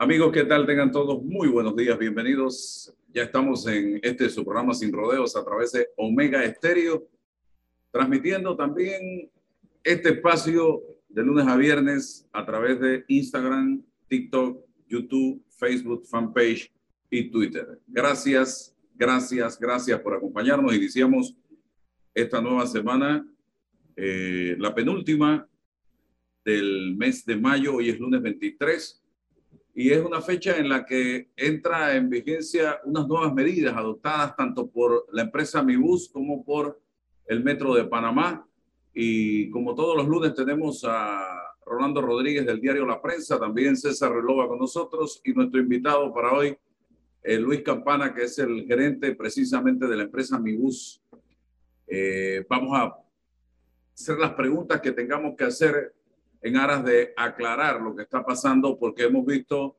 Amigos, ¿qué tal? Tengan todos muy buenos días, bienvenidos. Ya estamos en este su programa Sin Rodeos a través de Omega Estéreo, transmitiendo también este espacio de lunes a viernes a través de Instagram, TikTok, YouTube, Facebook, fanpage y Twitter. Gracias, gracias, gracias por acompañarnos. Iniciamos esta nueva semana, eh, la penúltima del mes de mayo. Hoy es lunes 23 y es una fecha en la que entra en vigencia unas nuevas medidas adoptadas tanto por la empresa Mibus como por el Metro de Panamá. Y como todos los lunes tenemos a Rolando Rodríguez del diario La Prensa, también César Relova con nosotros y nuestro invitado para hoy, eh, Luis Campana, que es el gerente precisamente de la empresa Mibus. Eh, vamos a hacer las preguntas que tengamos que hacer en aras de aclarar lo que está pasando, porque hemos visto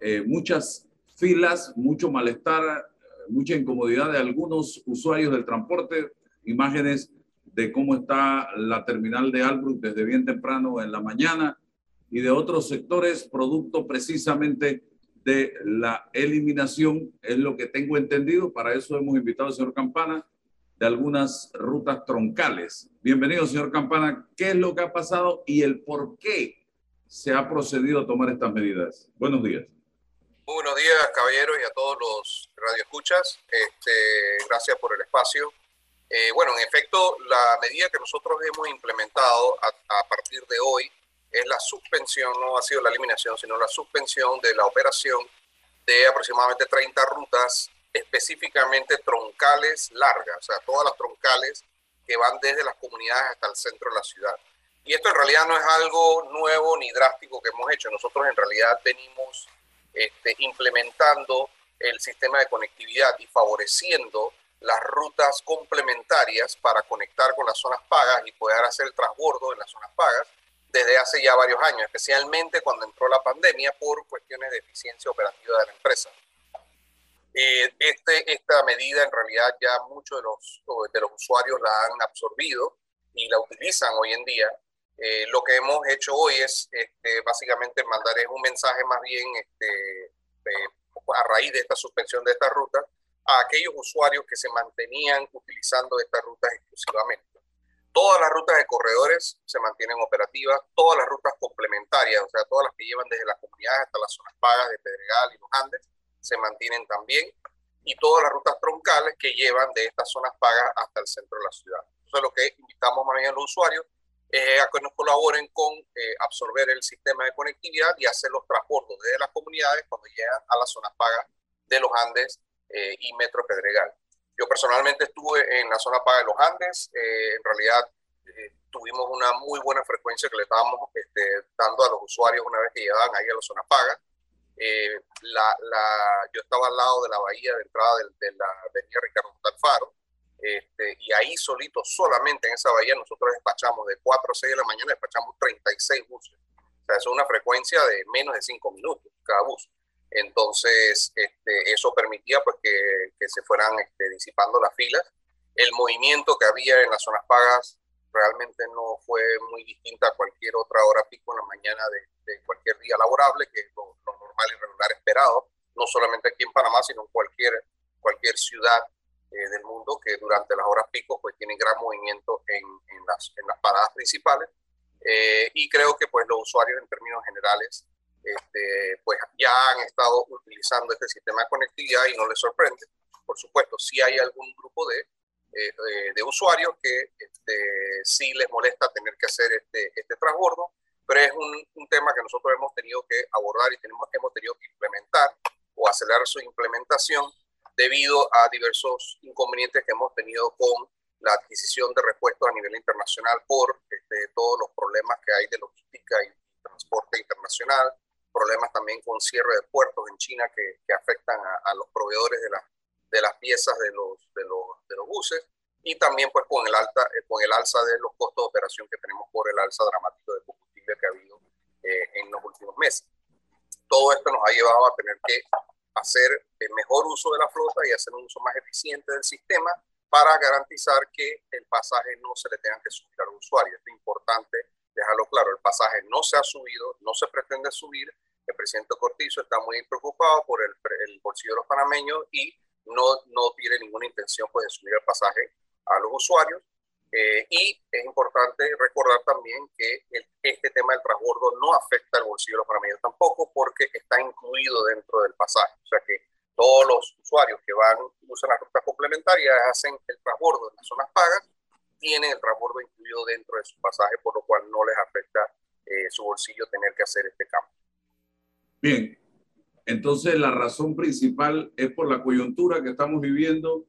eh, muchas filas, mucho malestar, mucha incomodidad de algunos usuarios del transporte, imágenes de cómo está la terminal de Albrook desde bien temprano en la mañana y de otros sectores, producto precisamente de la eliminación, es lo que tengo entendido. Para eso hemos invitado al señor Campana de algunas rutas troncales. Bienvenido, señor Campana. ¿Qué es lo que ha pasado y el por qué se ha procedido a tomar estas medidas? Buenos días. buenos días, caballero, y a todos los radioescuchas. Este, gracias por el espacio. Eh, bueno, en efecto, la medida que nosotros hemos implementado a, a, partir de hoy es la suspensión, no ha sido la eliminación, sino la suspensión de la operación de aproximadamente 30 rutas específicamente troncales largas, o sea, todas las troncales que van desde las comunidades hasta el centro de la ciudad. Y esto en realidad no es algo nuevo ni drástico que hemos hecho. Nosotros en realidad venimos este, implementando el sistema de conectividad y favoreciendo las rutas complementarias para conectar con las zonas pagas y poder hacer el transbordo en las zonas pagas desde hace ya varios años, especialmente cuando entró la pandemia por cuestiones de eficiencia operativa de la empresa. Eh, este, esta medida en realidad ya muchos de los, de los usuarios la han absorbido y la utilizan hoy en día. Eh, lo que hemos hecho hoy es este, básicamente mandar un mensaje más bien este, a raíz de esta suspensión de esta ruta a aquellos usuarios que se mantenían utilizando estas rutas exclusivamente. Todas las rutas de corredores se mantienen operativas, todas las rutas complementarias, o sea, todas las que llevan desde las comunidades hasta las zonas pagas de Pedregal y los Andes, se mantienen también, y todas las rutas troncales que llevan de estas zonas pagas hasta el centro de la ciudad. Entonces, lo que invitamos más bien a los usuarios es a que nos colaboren con eh, absorber el sistema de conectividad y hacer los transportes desde las comunidades cuando llegan a las zonas pagas de los Andes eh, y Metro Pedregal. Yo personalmente estuve en la zona paga de los Andes, eh, en realidad tuvimos una muy buena frecuencia que le estábamos este, dando a los usuarios una vez que llegaban ahí a la zona paga. Eh, la, la, yo estaba al lado de la bahía de entrada de, de la avenida Ricardo Alfaro, este, y ahí solito, solamente en esa bahía, nosotros despachamos de 4 a 6 de la mañana, despachamos 36 buses. O sea, eso es una frecuencia de menos de 5 minutos cada bus. Entonces, este, eso permitía pues, que, que se fueran este, disipando las filas. El movimiento que había en las zonas pagas realmente no fue muy distinta a cualquier otra hora pico en la mañana de, de cualquier día laborable, que lo, lo no solamente aquí en Panamá, sino en cualquier, cualquier ciudad eh, del mundo que durante las horas pico pues tienen gran movimiento en, en, las, en las paradas principales. Eh, y creo que pues los usuarios en términos generales este, pues ya han estado utilizando este sistema de conectividad y no les sorprende. Por supuesto, si hay algún grupo de, eh, de usuarios que este, sí les molesta tener que hacer este, este transbordo, pero es un, un, tema que nosotros hemos tenido que abordar y tenemos, hemos tenido que implementar o acelerar su implementación debido a diversos inconvenientes que hemos tenido con la adquisición de repuestos a nivel internacional por este, todos los problemas que hay de logística y transporte internacional, problemas también con cierre de puertos en China que, que afectan a, a, los proveedores de, la, de las piezas de los, de, los, de los buses y también pues con el, alta, eh, con el alza de los costos de operación que tenemos por el alza dramático de que ha habido eh, en los últimos meses. Todo esto nos ha llevado a tener que hacer el mejor uso de la flota y hacer un uso más eficiente del sistema para garantizar que el pasaje no se le tenga que subir al usuario. Es importante dejarlo claro, el pasaje no se ha subido, no se pretende subir el presidente Cortizo está muy preocupado por el, el bolsillo de los panameños y no, no tiene ninguna intención pues, de subir el pasaje a los usuarios. Eh, y es importante recordar también que este tema del transbordo no afecta al bolsillo de los panameños tampoco porque está incluido dentro del pasaje. O sea que todos los usuarios que van usan las rutas complementarias hacen el transbordo en las zonas pagas, tienen el transbordo incluido dentro de su pasaje, por lo cual no les afecta eh, su bolsillo tener que hacer este cambio. Bien, entonces la razón principal es por la coyuntura que estamos viviendo,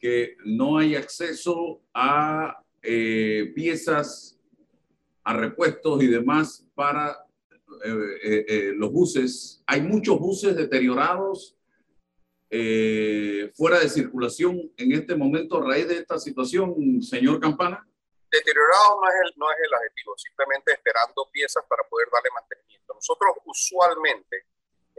que no hay acceso a eh, piezas, a repuestos y demás para eh, eh, los buses. Hay muchos buses deteriorados fuera de circulación en este momento a raíz de esta situación, señor Campana. Deteriorado no es el, no es el adjetivo, simplemente esperando piezas para poder darle mantenimiento. Nosotros usualmente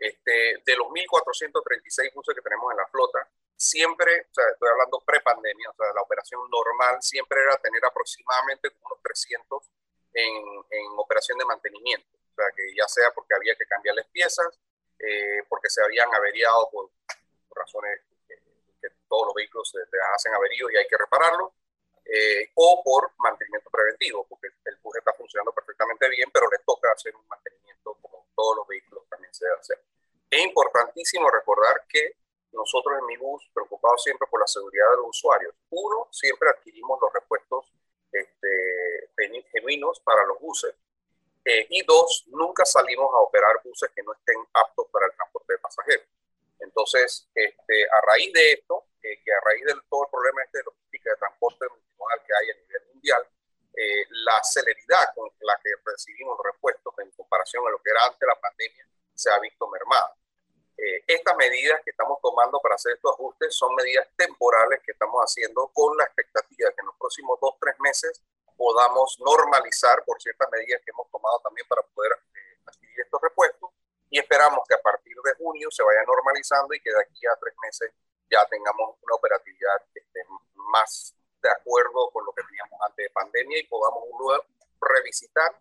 este, de los 1.436 buses que tenemos en la flota, siempre, estoy hablando pre-pandemia, o sea, la operación normal siempre era tener aproximadamente unos 300 en, en operación de mantenimiento. O sea, que ya sea porque había que cambiarles piezas, eh, porque se habían averiado por, razones que, todos los vehículos se, hacen averíos y hay que repararlos, eh, o por mantenimiento preventivo, porque el bus está funcionando perfectamente bien, pero le toca hacer un mantenimiento como todos los vehículos también se hacer. Es importantísimo recordar que nosotros en mi bus, preocupados siempre por la seguridad de los usuarios, uno, siempre adquirimos los repuestos este, genuinos para los buses. Eh, y dos, nunca salimos a operar buses que no estén aptos para el transporte de pasajeros. Entonces, este, a raíz de esto, que a raíz de todo el problema este de logística de transporte que hay a nivel mundial, eh, la celeridad con la que recibimos repuestos en comparación a lo que era antes la pandemia se ha visto mermada. Eh, estas medidas que estamos tomando para hacer estos ajustes son medidas temporales que estamos haciendo con la expectativa de que en los próximos dos, tres meses podamos normalizar por ciertas medidas que hemos tomado también para poder eh, adquirir estos repuestos y esperamos que a partir de junio se vaya normalizando y que de aquí a tres meses ya tengamos una operatividad este, más de acuerdo con lo que teníamos antes de pandemia y podamos luego revisitar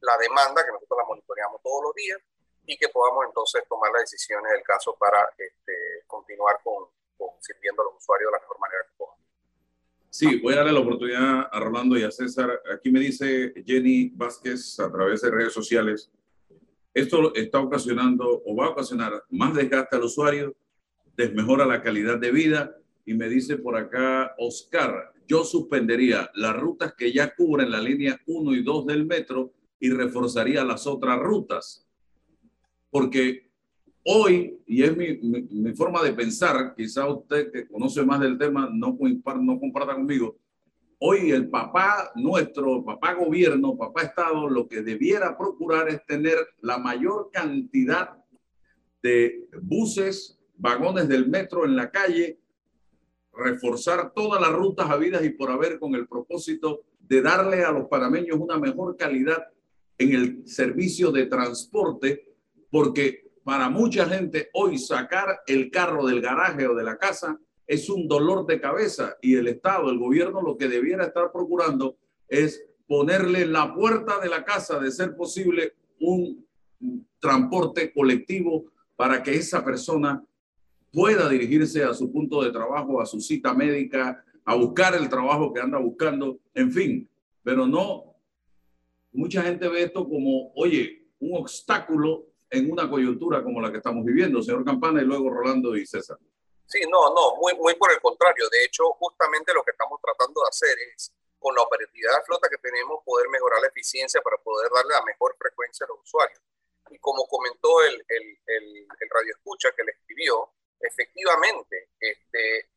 la demanda que nosotros la monitoreamos todos los días y que podamos entonces tomar las decisiones del caso para este, continuar con, sirviendo a los usuarios de la mejor manera que podamos. Sí, voy a darle la oportunidad a Rolando y a César. Aquí me dice Jenny Vázquez a través de redes sociales, esto está ocasionando o va a ocasionar más desgaste al usuario, desmejora la calidad de vida. Y me dice por acá Oscar, yo suspendería las rutas que ya cubren la línea 1 y 2 del metro y reforzaría las otras rutas porque hoy, y es mi, mi, forma de pensar, quizá usted que conoce más del tema no, no comparta conmigo, hoy el papá nuestro, papá gobierno, papá Estado, lo que debiera procurar es tener la mayor cantidad de buses, vagones del metro en la calle, reforzar todas las rutas habidas y por haber con el propósito de darle a los panameños una mejor calidad en el servicio de transporte porque para mucha gente hoy sacar el carro del garaje o de la casa es un dolor de cabeza y el Estado, el gobierno, lo que debiera estar procurando es ponerle en la puerta de la casa, de ser posible, un transporte colectivo para que esa persona pueda dirigirse a su punto de trabajo, a su cita médica, a buscar el trabajo que anda buscando, en fin, pero no, mucha gente ve esto como, oye, un obstáculo en una coyuntura como la que estamos viviendo, señor Campana, y luego Rolando y César. Sí, no, no, muy, muy por el contrario. De hecho, justamente lo que estamos tratando de hacer es, con la operatividad de flota que tenemos, poder mejorar la eficiencia para poder darle la mejor frecuencia a los usuarios. Y como comentó el, el, el, el radio escucha que le escribió, efectivamente, este,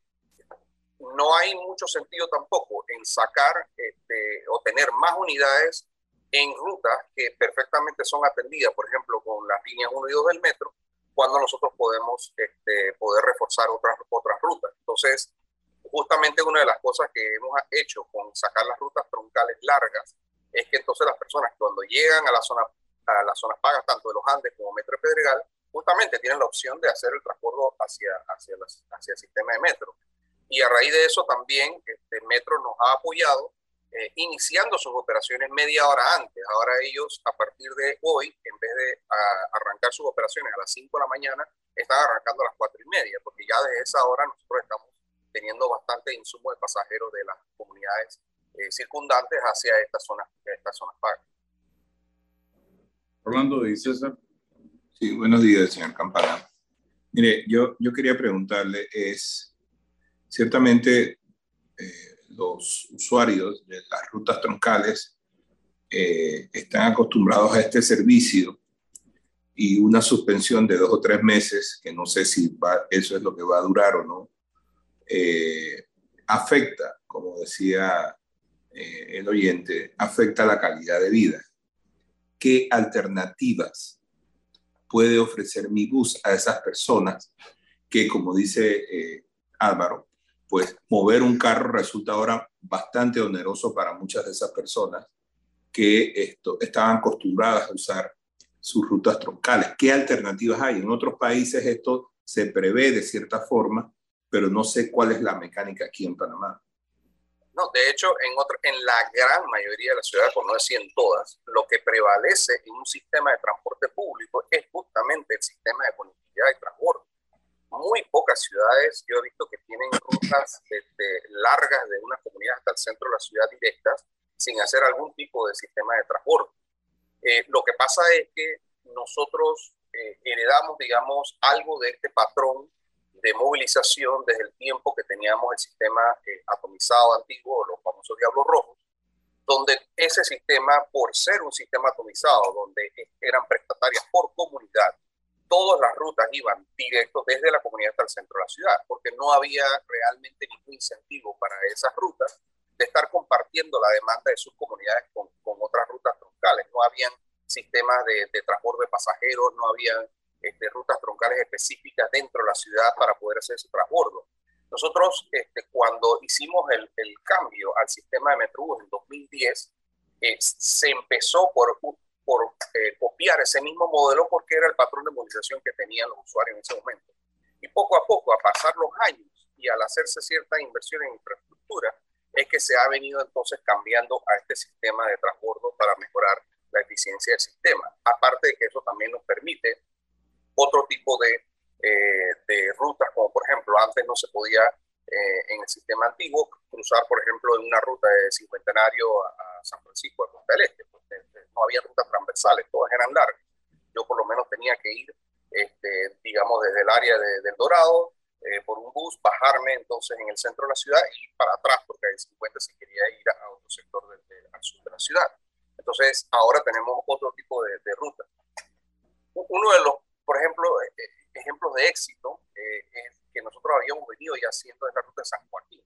no hay mucho sentido tampoco en sacar este, o tener más unidades en rutas que perfectamente son atendidas, por ejemplo, con las líneas 1 y 2 del metro, cuando nosotros podemos este, poder reforzar otras, otras rutas. Entonces, justamente una de las cosas que hemos hecho con sacar las rutas troncales largas es que entonces las personas cuando llegan a la zona a las zonas pagas, tanto de los Andes como Metro Pedregal, justamente tienen la opción de hacer el transporte hacia, hacia, hacia el sistema de metro. Y a raíz de eso también este, Metro nos ha apoyado eh, iniciando sus operaciones media hora antes. Ahora ellos, a partir de hoy, en vez de arrancar sus operaciones a las 5 de la mañana, están arrancando a las 4 y media, porque ya desde esa hora nosotros estamos teniendo bastante insumo de pasajeros de las comunidades eh, circundantes hacia estas zonas, estas zonas pagas. Orlando César. Sí, buenos días, señor Campana. Mire, yo, yo quería preguntarle, es, ciertamente, eh, los usuarios de las rutas troncales eh, están acostumbrados a este servicio y una suspensión de dos o tres meses, que no sé si eso es lo que va a durar o no, eh, afecta, como decía eh, el oyente, afecta la calidad de vida. ¿Qué alternativas puede ofrecer mi bus a esas personas que, como dice Álvaro, pues mover un carro resulta ahora bastante oneroso para muchas de esas personas que esto, estaban acostumbradas a usar sus rutas troncales. ¿Qué alternativas hay? En otros países esto se prevé de cierta forma, pero no sé cuál es la mecánica aquí en Panamá. No, de hecho, en, otro, en la gran mayoría de las ciudades, por no decir en todas, lo que prevalece en un sistema de transporte público es justamente el sistema de conectividad y transporte muy pocas ciudades yo he visto que tienen rutas largas de una comunidad hasta el centro de la ciudad directas sin hacer algún tipo de sistema de transporte. Eh, lo que pasa es que nosotros eh, heredamos, digamos, algo de este patrón de movilización desde el tiempo que teníamos el sistema eh, atomizado antiguo, los famosos diablos rojos, donde ese sistema, por ser un sistema atomizado, donde eran prestatarias por comunidad, todas las rutas iban directos desde la comunidad hasta el centro de la ciudad, porque no había realmente ningún incentivo para esas rutas de estar compartiendo la demanda de sus comunidades con, con otras rutas troncales. No habían sistemas de, de transporte de pasajeros, no había este, rutas troncales específicas dentro de la ciudad para poder hacer ese transbordo. Nosotros, este, cuando hicimos el, el, cambio al sistema de Metrobús en 2010, eh, se empezó por por eh, copiar ese mismo modelo porque era el patrón de movilización que tenían los usuarios en ese momento. Y poco a poco, a pasar los años y al hacerse cierta inversión en infraestructura, es que se ha venido entonces cambiando a este sistema de transbordo para mejorar la eficiencia del sistema. Aparte de que eso también nos permite otro tipo de, eh, de rutas, como por ejemplo, antes no se podía eh, en el sistema antiguo cruzar, por ejemplo, en una ruta de Cincuentenario a, San Francisco de Costa del Este no había rutas transversales, todas eran largas. Yo por lo menos tenía que ir, este, digamos, desde el área de, del Dorado, eh, por un bus, bajarme entonces en el centro de la ciudad y ir para atrás, porque hay 50 si quería ir a, otro sector al sur de la ciudad. Entonces, ahora tenemos otro tipo de, de rutas. Uno de los, por ejemplo, eh, eh, ejemplos de éxito es que nosotros habíamos venido ya haciendo es la ruta de San Joaquín.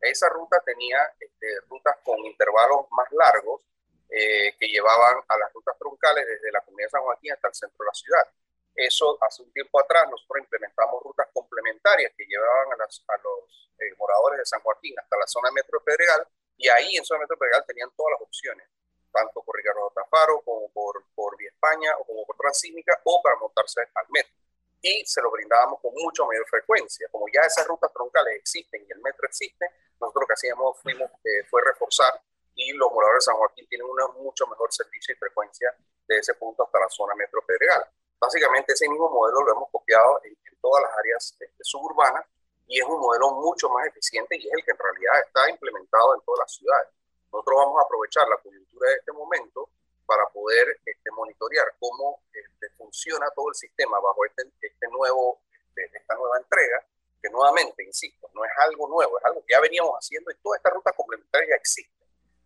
Esa ruta tenía este, rutas con intervalos más largos eh, que llevaban a las rutas troncales desde la comunidad de San Joaquín hasta el centro de la ciudad. Eso hace un tiempo atrás nosotros implementamos rutas complementarias que llevaban a, los eh, moradores de San Joaquín hasta la zona metro Pedregal y ahí en zona metro Pedregal tenían todas las opciones, tanto por Ricardo Tafaro como por, por Vía España o como por Transísmica o para montarse al metro. Y se lo brindábamos con mucha mayor frecuencia. Como ya esas rutas troncales existen y el metro existe, nosotros lo que hacíamos fuimos, eh, fue reforzar y los moradores de San Joaquín tienen un mucho mejor servicio y frecuencia de ese punto hasta la zona metro Pedregal. Básicamente ese mismo modelo lo hemos copiado en, todas las áreas este, suburbanas y es un modelo mucho más eficiente y es el que en realidad está implementado en todas las ciudades. Nosotros vamos a aprovechar la coyuntura de este momento para poder este, monitorear cómo este, funciona todo el sistema bajo este, este nuevo, este, esta nueva entrega, que nuevamente, insisto, no es algo nuevo, es algo que ya veníamos haciendo y toda esta ruta complementaria existe.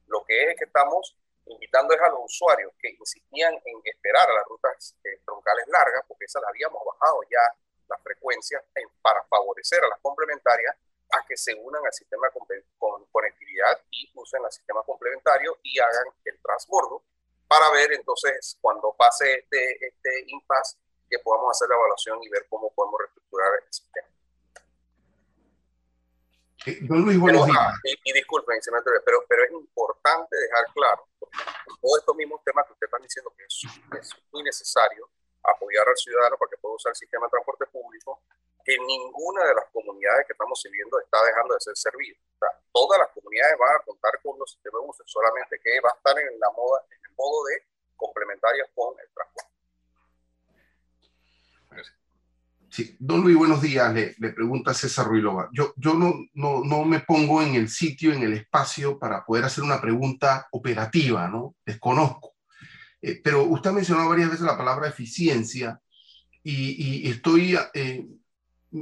Lo que es que estamos invitando es a los usuarios que insistían en esperar a las rutas eh, troncales largas, porque esas las habíamos bajado ya las frecuencias para favorecer a las complementarias a que se unan al sistema con conectividad y usen el sistema complementario y hagan el transbordo para ver entonces cuando pase este, este impasse que podamos hacer la evaluación y ver cómo podemos reestructurar el sistema. Don Luis, buenos días. y, disculpen, pero, pero es importante dejar claro, todos estos mismos temas que usted están diciendo que es, muy necesario apoyar al ciudadano para que pueda usar el sistema de transporte público, que ninguna de las comunidades que estamos sirviendo está dejando de ser servida. O sea, todas las comunidades unidades van a contar con los sistemas de buses, solamente que va a estar en, la moda, en el modo de complementarias con el transporte. Sí, don Luis, buenos días. Le, le pregunta César Ruilova. Yo, yo no, no, no, me pongo en el sitio, en el espacio para poder hacer una pregunta operativa, ¿no? Desconozco. Eh, pero usted ha mencionado varias veces la palabra eficiencia y, y estoy eh,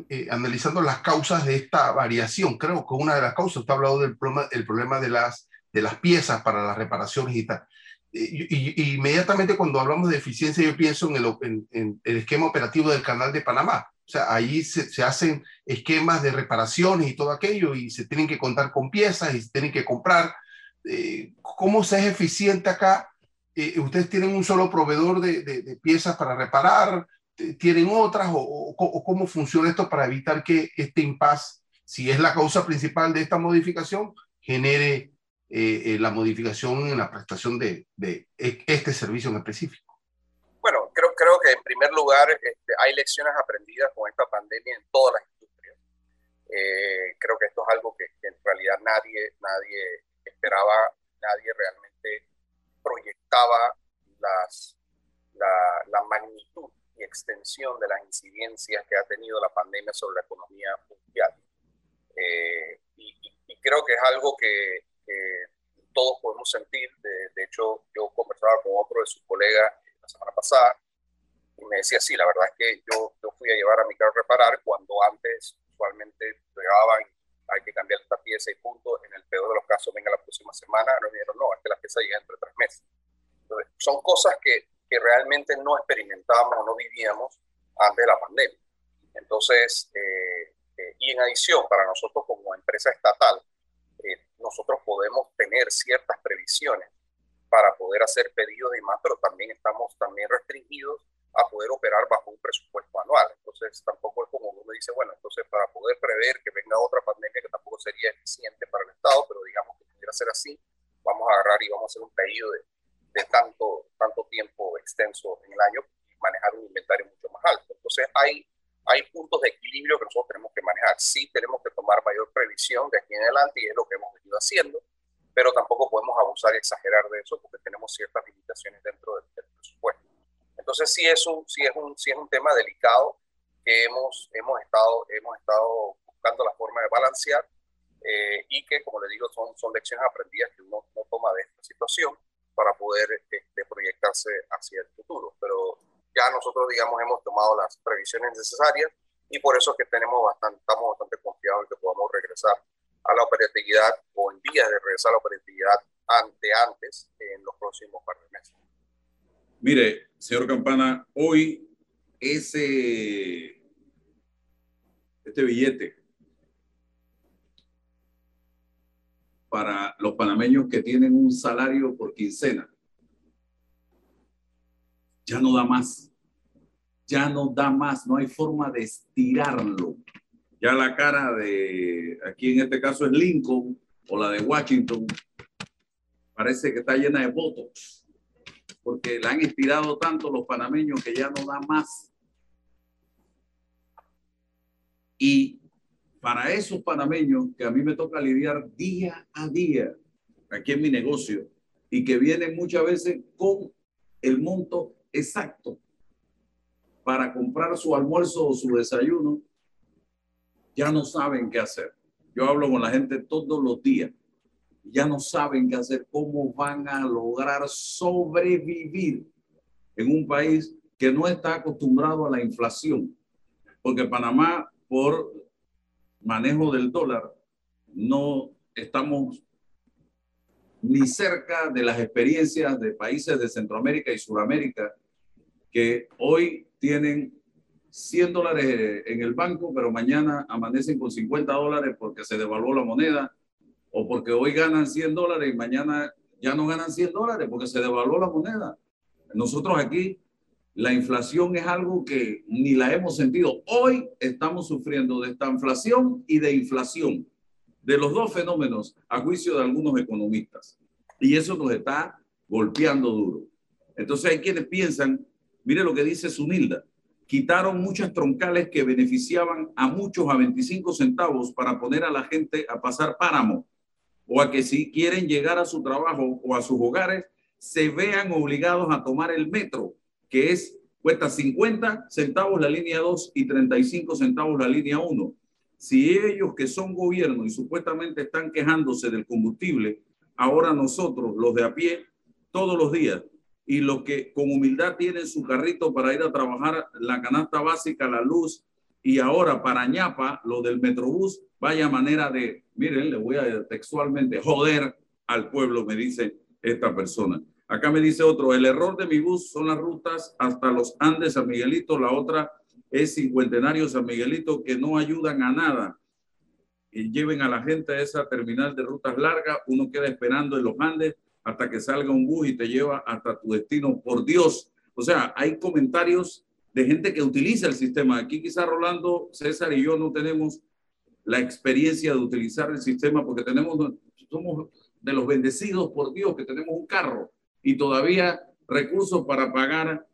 eh, analizando las causas de esta variación. Creo que una de las causas, usted ha hablado del problema, el problema de, las, de las piezas para las reparaciones y tal. Y, inmediatamente cuando hablamos de eficiencia yo pienso en el, en, el, esquema operativo del canal de Panamá. O sea, ahí se, se, hacen esquemas de reparaciones y todo aquello y se tienen que contar con piezas y se tienen que comprar. Eh, ¿Cómo se es eficiente acá? Eh, ¿Ustedes tienen un solo proveedor de, de, piezas para reparar? ¿Tienen otras? O, o, cómo funciona esto para evitar que este impasse, si es la causa principal de esta modificación, genere eh, eh, la modificación en la prestación de, de, este servicio en específico? Bueno, creo, creo que en primer lugar este, hay lecciones aprendidas con esta pandemia en todas las industrias. Eh, creo que esto es algo que, en realidad nadie, nadie esperaba, nadie realmente proyectaba las, la, la magnitud y extensión de las incidencias que ha tenido la pandemia sobre la economía mundial. y, y, creo que es algo que, todos podemos sentir. De, hecho, yo conversaba con otro de sus colegas la semana pasada y me decía, sí, la verdad es que yo, yo fui a llevar a mi carro a reparar cuando antes usualmente llegaban, hay que cambiar esta pieza y punto. En el peor de los casos, venga la próxima semana. Nos dijeron, no, es que la pieza llega entre tres meses. Entonces, son cosas que, que realmente no experimentábamos o no vivíamos antes de la pandemia. Entonces, eh, eh, y en adición, para nosotros como empresa estatal, nosotros podemos tener ciertas previsiones para poder hacer pedidos y más, pero también estamos también restringidos a poder operar bajo un presupuesto anual. Entonces tampoco es como uno dice, bueno, entonces para poder prever que venga otra pandemia que tampoco sería eficiente para el Estado, pero digamos que pudiera ser así, vamos a agarrar y vamos a hacer un pedido de, de tanto, extenso en el año y manejar un inventario mucho más alto. Entonces hay hay puntos de equilibrio que nosotros tenemos que manejar. Sí tenemos que tomar mayor previsión de aquí en adelante y es lo que hemos venido haciendo, pero tampoco podemos abusar y exagerar de eso porque tenemos ciertas limitaciones dentro del, presupuesto. Entonces sí es un, sí es un, sí es un tema delicado que hemos, hemos, estado, hemos estado buscando la forma de balancear eh, y que, como le digo, son, son lecciones aprendidas que uno, no toma de esta situación para poder este, proyectarse hacia el futuro. Pero ya nosotros, digamos, hemos tomado las previsiones necesarias y por eso es que tenemos bastante, estamos bastante confiados en que podamos regresar a la operatividad o en vías de regresar a la operatividad ante antes en los próximos par de meses. Mire, señor Campana, hoy ese este billete para los panameños que tienen un salario por quincena ya no da más. Ya no da más, no hay forma de estirarlo. Ya la cara de, aquí en este caso es Lincoln o la de Washington, parece que está llena de votos, porque la han estirado tanto los panameños que ya no da más. Y para esos panameños que a mí me toca lidiar día a día aquí en mi negocio y que vienen muchas veces con el monto exacto para comprar su almuerzo o su desayuno, ya no saben qué hacer. Yo hablo con la gente todos los días. Ya no saben qué hacer, cómo van a lograr sobrevivir en un país que no está acostumbrado a la inflación. Porque Panamá, por manejo del dólar, no estamos ni cerca de las experiencias de países de Centroamérica y Sudamérica que hoy tienen 100 dólares en el banco, pero mañana amanecen con 50 dólares porque se devaluó la moneda, o porque hoy ganan 100 dólares y mañana ya no ganan 100 dólares porque se devaluó la moneda. Nosotros aquí, la inflación es algo que ni la hemos sentido. Hoy estamos sufriendo de esta inflación y de inflación, de los dos fenómenos, a juicio de algunos economistas. Y eso nos está golpeando duro. Entonces hay quienes piensan Mire lo que dice Sunilda. Quitaron muchas troncales que beneficiaban a muchos a 25 centavos para poner a la gente a pasar páramo. o a que si quieren llegar a su trabajo o a sus hogares, se vean obligados a tomar el metro, que es cuesta 50 centavos la línea 2 y 35 centavos la línea 1. Si ellos que son gobierno y supuestamente están quejándose del combustible, ahora nosotros, los de a pie, todos los días, y los que con humildad tienen su carrito para ir a trabajar, la canasta básica, la luz, y ahora para ñapa, lo del Metrobús, vaya manera de, miren, le voy a textualmente joder al pueblo, me dice esta persona. Acá me dice otro, el error de mi bus son las rutas hasta los Andes San Miguelito, la otra es Cincuentenario San Miguelito, que no ayudan a nada. Y lleven a la gente a esa terminal de rutas largas, uno queda esperando en los Andes hasta que salga un bus y te lleva hasta tu destino. Por Dios, o sea, hay comentarios de gente que utiliza el sistema. Aquí quizá Rolando, César y yo no tenemos la experiencia de utilizar el sistema porque tenemos, somos de los bendecidos por Dios que tenemos un carro y todavía recursos para pagar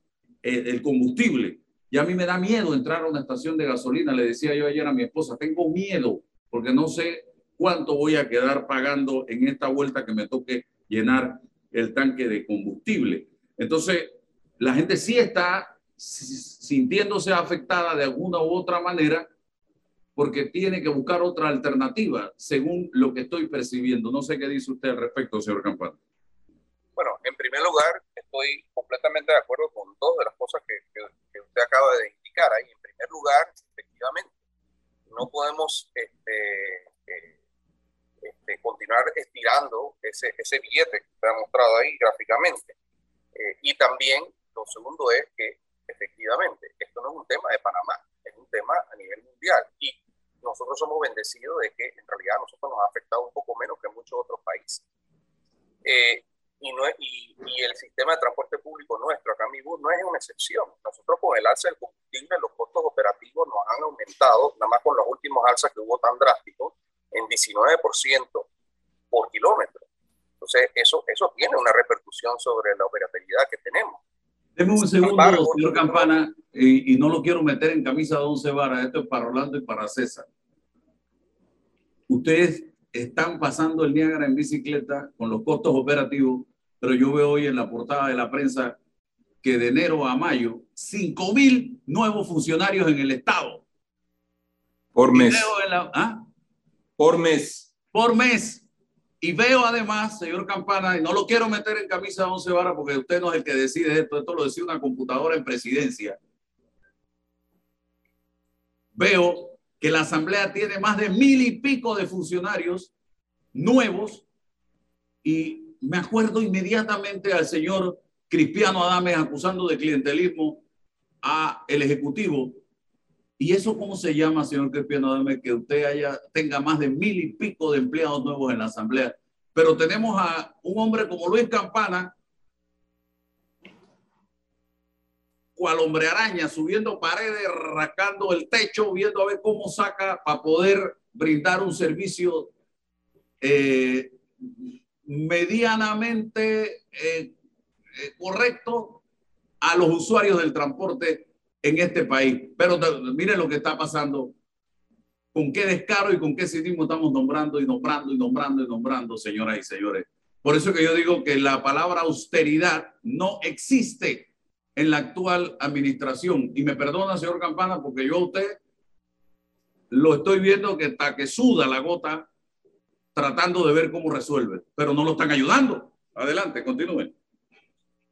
el, el combustible. Y a mí me da miedo entrar a una estación de gasolina. Le decía yo ayer a mi esposa, tengo miedo porque no sé cuánto voy a quedar pagando en esta vuelta que me toque llenar el tanque de combustible. Entonces, la gente sí está sintiéndose afectada de alguna u otra manera porque tiene que buscar otra alternativa, según lo que estoy percibiendo. No sé qué dice usted al respecto, señor Campana. Bueno, en primer lugar, estoy completamente de acuerdo con dos de las cosas que, que, usted acaba de indicar ahí. En primer lugar, efectivamente, no podemos este, este, continuar estirando ese, ese billete que está mostrado ahí gráficamente. Eh, y también, lo segundo es que efectivamente, esto no es un tema de Panamá, es un tema a nivel mundial. Y nosotros somos bendecidos de que en realidad a nosotros nos ha afectado un poco menos que muchos otros países. Eh, y, no y, y, el sistema de transporte público nuestro, acá en mi bus, no es una excepción. Nosotros con el alza del combustible, los costos operativos nos han aumentado, nada más con los últimos alzas que hubo tan drásticos, en 19% por kilómetro. Entonces, eso, eso tiene una repercusión sobre la operatividad que tenemos. Deme un segundo, señor Campana, y, y, no lo quiero meter en camisa de once varas, esto es para Orlando y para César. Ustedes están pasando el Niágara en bicicleta con los costos operativos, pero yo veo hoy en la portada de la prensa que de enero a mayo, 5 mil nuevos funcionarios en el Estado. Por mes. La, ¿ah? Por mes. Por mes. Y veo además, señor Campana, y no lo quiero meter en camisa de once varas porque usted no es el que decide esto, esto lo decide una computadora en presidencia. Veo que la Asamblea tiene más de mil y pico de funcionarios nuevos y me acuerdo inmediatamente al señor Cristiano Adames acusando de clientelismo a el Ejecutivo. ¿Y eso cómo se llama, señor Cristiano Adames, que usted haya, tenga más de mil y pico de empleados nuevos en la Asamblea? Pero tenemos a un hombre como Luis Campana, cual hombre araña, subiendo paredes, rascando el techo, viendo a ver cómo saca para poder brindar un servicio eh, medianamente eh, eh, correcto a los usuarios del transporte en este país. Pero miren lo que está pasando, con qué descaro y con qué cinismo estamos nombrando y nombrando y nombrando y nombrando, señoras y señores. Por eso que yo digo que la palabra austeridad no existe en la actual administración. Y me perdona, señor Campana, porque yo a usted lo estoy viendo que está que suda la gota tratando de ver cómo resuelve, pero no lo están ayudando. Adelante, continúen.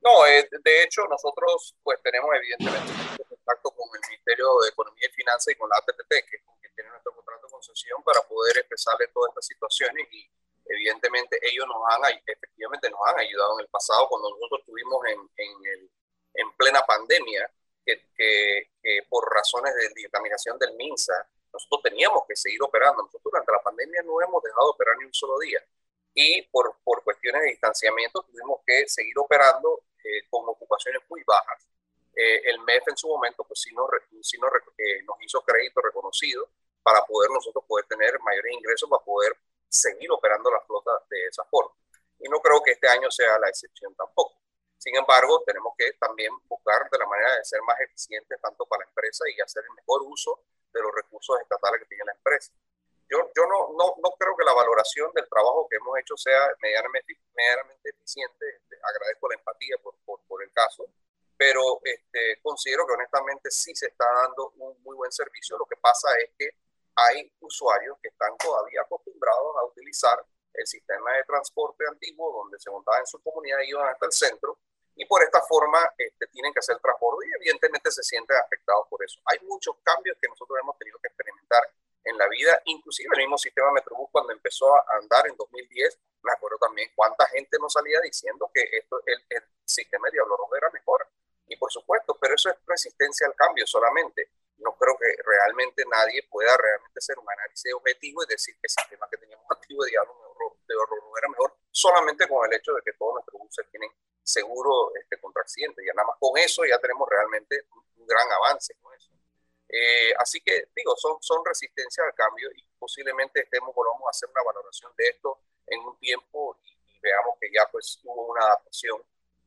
No, eh, de hecho, nosotros pues tenemos evidentemente contacto con el Ministerio de Economía y Finanzas y con la ATTT, que es quien tiene nuestro contrato de concesión, para poder expresarle todas estas situaciones y evidentemente ellos nos han, efectivamente nos han ayudado en el pasado cuando nosotros estuvimos en, en el en plena pandemia, que, que, por razones de dictaminación del MINSA, nosotros teníamos que seguir operando. Nosotros durante la pandemia no hemos dejado de operar ni un solo día. Y por, por cuestiones de distanciamiento tuvimos que seguir operando eh, con ocupaciones muy bajas. Eh, el MEF en su momento pues sí nos, sí nos, eh, nos hizo crédito reconocido para poder nosotros poder tener mayores ingresos para poder seguir operando la flota de esa forma. Y no creo que este año sea la excepción tampoco. Sin embargo, tenemos que también buscar de la manera de ser más eficientes tanto para la empresa y hacer el mejor uso de los recursos estatales que tiene la empresa. Yo yo, no, no, no, creo que la valoración del trabajo que hemos hecho sea medianamente, medianamente eficiente. Este, agradezco la empatía por, por, por, el caso, pero este, considero que honestamente sí se está dando un muy buen servicio. Lo que pasa es que hay usuarios que están todavía acostumbrados a utilizar el sistema de transporte antiguo, donde se montaban en su comunidad y iban hasta el centro, y por esta forma este, tienen que hacer transporte y evidentemente se sienten afectados por eso. Hay muchos cambios que nosotros hemos tenido que experimentar en la vida, inclusive el mismo sistema Metrobús cuando empezó a andar en 2010, me acuerdo también cuánta gente nos salía diciendo que esto, el, el sistema de Diablo Rojo era mejor. Y por supuesto, pero eso es resistencia al cambio solamente. No creo que realmente nadie pueda realmente hacer un análisis objetivo y decir que el sistema que teníamos antiguo de Diablo Rojo era mejor solamente con el hecho de que todos nuestros buses tienen seguro este, contra accidentes. Ya nada más con eso ya tenemos realmente un gran avance con eso. Eh, así que, digo, son, son resistencia al cambio y posiblemente estemos, volvamos a hacer una valoración de esto en un tiempo y, veamos que ya pues hubo una adaptación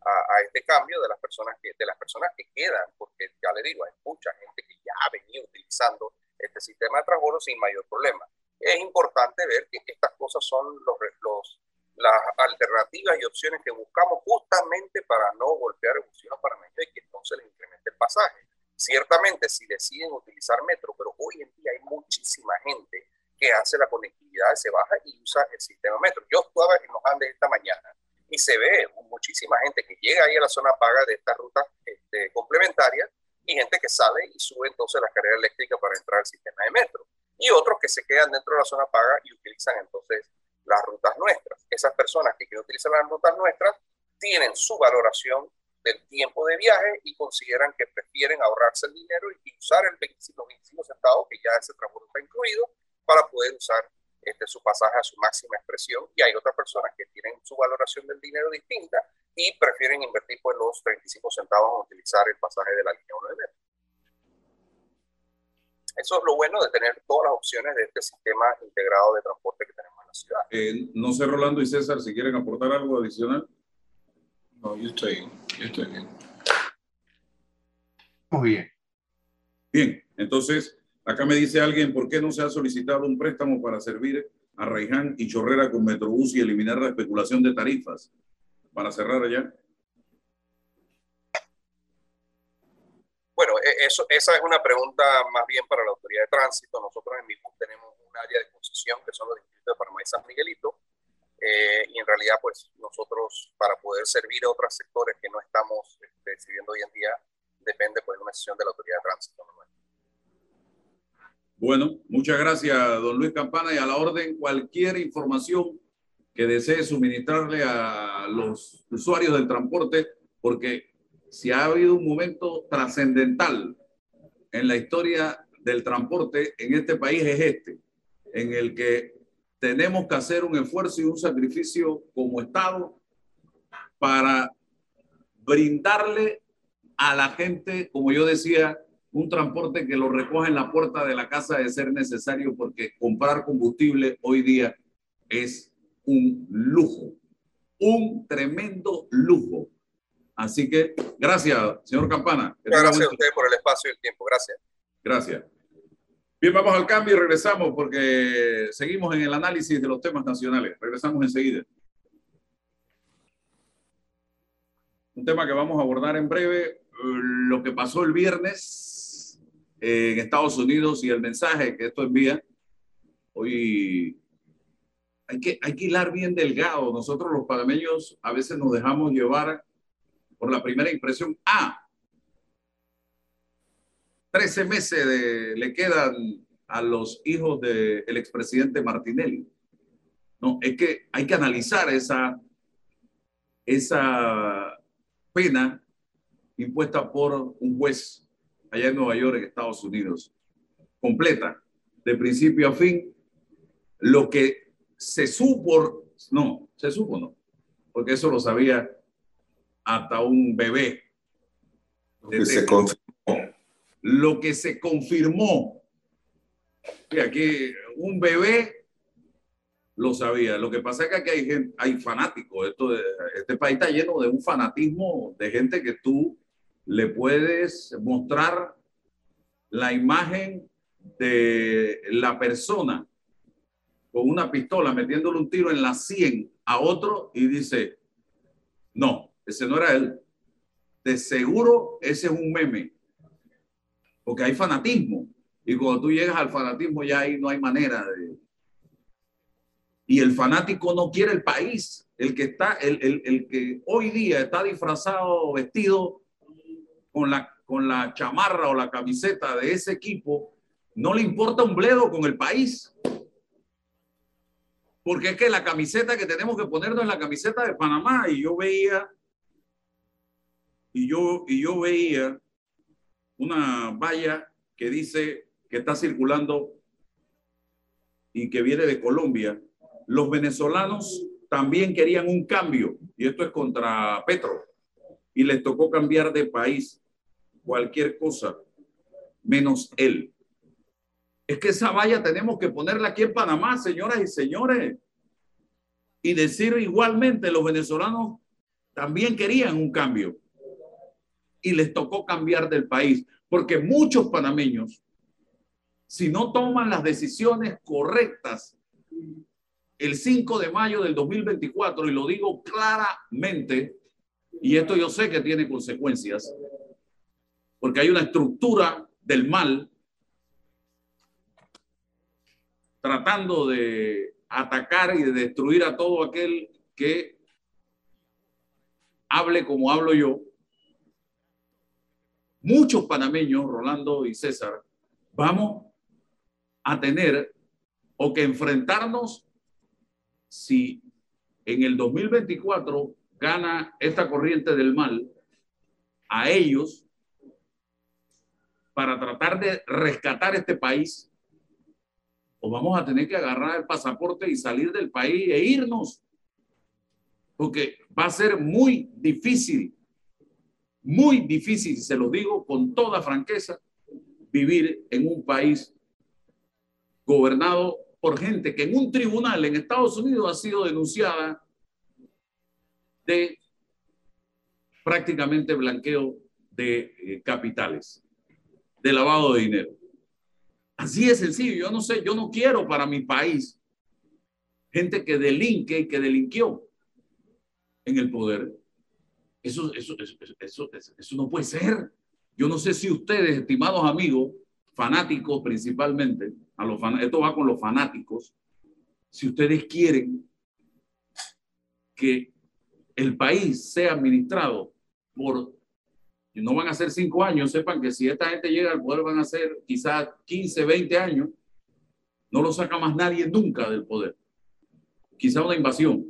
a, este cambio de las personas que de las personas que quedan, porque ya le digo, hay mucha gente que ya ha venido utilizando este sistema de transbordo sin mayor problema. Es importante ver que estas cosas son los, los, las alternativas y opciones que buscamos justamente para no golpear el bolsillo panameños y que entonces les incremente el pasaje. Ciertamente, si deciden utilizar metro, pero hoy en día hay muchísima gente que hace la conectividad, se baja y usa el sistema metro. Yo estaba en los Andes esta mañana y se ve muchísima gente que llega ahí a la zona paga de esta ruta este, complementaria y gente que sale y sube entonces la carrera eléctrica para entrar al sistema de metro. Y otros que se quedan dentro de la zona paga y utilizan entonces las rutas nuestras. Esas personas que quieren utilizar las rutas nuestras tienen su valoración del tiempo de viaje y consideran que prefieren ahorrarse el dinero y usar el 25, los 25 centavos que ya ese transporte está incluido para poder usar este, su pasaje a su máxima expresión y hay otras personas que tienen su valoración del dinero distinta y prefieren invertir pues los 35 centavos en utilizar el pasaje de la línea 1 de metro. Eso es lo bueno de tener todas las opciones de este sistema integrado de transporte que tenemos en la ciudad. Eh, no sé, Rolando y César, si quieren aportar algo adicional. No, yo estoy, yo estoy bien. Muy bien. Bien, entonces, acá me dice alguien, ¿por qué no se ha solicitado un préstamo para servir a Reiján y Chorrera con Metrobús y eliminar la especulación de tarifas? Para cerrar allá. Bueno, e, eso, esa es una pregunta más bien para la autoridad de tránsito. Nosotros en MIPUS tenemos un área de concesión que son los distritos de Panamá y San Miguelito eh, y en realidad, pues nosotros para poder servir a otros sectores que no estamos este, sirviendo hoy en día, depende pues de una decisión de la autoridad de tránsito. Bueno, muchas gracias, don Luis Campana. Y a la orden, cualquier información que desee suministrarle a los usuarios del transporte, porque si ha habido un momento trascendental en la historia del transporte en este país es este, en el que tenemos que hacer un esfuerzo y un sacrificio como Estado para brindarle a la gente, como yo decía, un transporte que lo recoja en la puerta de la casa de ser necesario, porque comprar combustible hoy día es un lujo, un tremendo lujo. Así que gracias, señor Campana. Gracias a usted por el espacio y el tiempo. Gracias. Gracias. Bien, vamos al cambio y regresamos porque seguimos en el análisis de los temas nacionales. Regresamos enseguida. Un tema que vamos a abordar en breve, lo que pasó el viernes en Estados Unidos y el mensaje que esto envía. Hoy hay que, hay que hilar bien delgado. Nosotros los panameños a veces nos dejamos llevar por la primera impresión. Ah, 13 meses le quedan a los hijos del expresidente Martinelli. No, es que hay que analizar esa, esa pena impuesta por un juez allá en Nueva York, en Estados Unidos, completa, de principio a fin, lo que se supo, no, se supo no, porque eso lo sabía hasta un bebé. Que se lo que se confirmó. Y aquí un bebé lo sabía. Lo que pasa es que aquí hay, fanáticos. Esto este país está lleno de un fanatismo de gente que tú le puedes mostrar la imagen de la persona con una pistola metiéndole un tiro en la 100 a otro y dice, no, ese no era él. De seguro ese es un meme, porque hay fanatismo. Y cuando tú llegas al fanatismo ya ahí no hay manera de... Y el fanático no quiere el país. El que está, el, el, el que hoy día está disfrazado, vestido con la, con la chamarra o la camiseta de ese equipo, no le importa un bledo con el país. Porque es que la camiseta que tenemos que ponernos es la camiseta de Panamá. Y yo veía, y yo, y yo veía una valla que dice que está circulando y que viene de Colombia. Los venezolanos también querían un cambio, y esto es contra Petro, y les tocó cambiar de país cualquier cosa, menos él. Es que esa valla tenemos que ponerla aquí en Panamá, señoras y señores. Y decir igualmente, los venezolanos también querían un cambio. Y les tocó cambiar del país. Porque muchos panameños, si no toman las decisiones correctas el 5 de mayo del 2024, y lo digo claramente, y esto yo sé que tiene consecuencias, porque hay una estructura del mal tratando de atacar y de destruir a todo aquel que hable como hablo yo. Muchos panameños, Rolando y César, vamos a tener o que enfrentarnos si en el 2024 gana esta corriente del mal a ellos para tratar de rescatar este país o vamos a tener que agarrar el pasaporte y salir del país e irnos. Porque va a ser muy difícil, muy difícil, se lo digo con toda franqueza, vivir en un país gobernado por gente que en un tribunal en Estados Unidos ha sido denunciada de prácticamente blanqueo de eh, capitales, de lavado de dinero. Así es sencillo. Yo no sé, yo no quiero para mi país gente que delinque y que delinquió en el poder. Eso, eso, eso, eso, no puede ser. Yo no sé si ustedes, estimados amigos, fanáticos principalmente, a los esto va con los fanáticos, si ustedes quieren que el país sea administrado por no van a ser cinco años, sepan que si esta gente llega al poder van a ser quizás 15, 20 años, no lo saca más nadie nunca del poder. Quizá una invasión.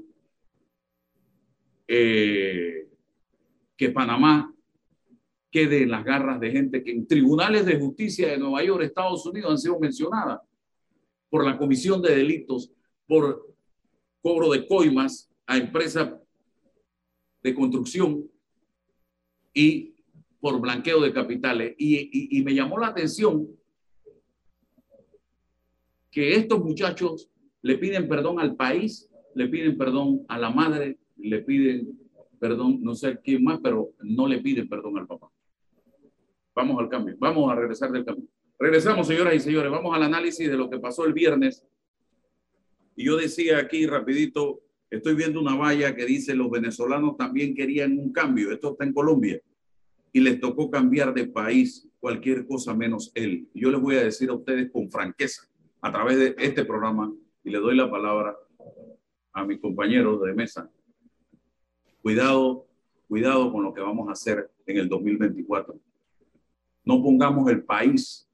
Eh, que Panamá quede en las garras de gente que en tribunales de justicia de Nueva York, Estados Unidos, han sido mencionadas por la comisión de delitos, por cobro de coimas a empresas de construcción y por blanqueo de capitales. Y, me llamó la atención que estos muchachos le piden perdón al país, le piden perdón a la madre, le piden perdón, no sé quién más, pero no le piden perdón al papá. Vamos al cambio, vamos a regresar del cambio. Regresamos, señoras y señores, vamos al análisis de lo que pasó el viernes. Y yo decía aquí rapidito, estoy viendo una valla que dice los venezolanos también querían un cambio. Esto está en Colombia y les tocó cambiar de país cualquier cosa menos él. yo les voy a decir a ustedes con franqueza a través de este programa y le doy la palabra a mis compañeros de mesa. Cuidado, cuidado con lo que vamos a hacer en el 2024. No pongamos el país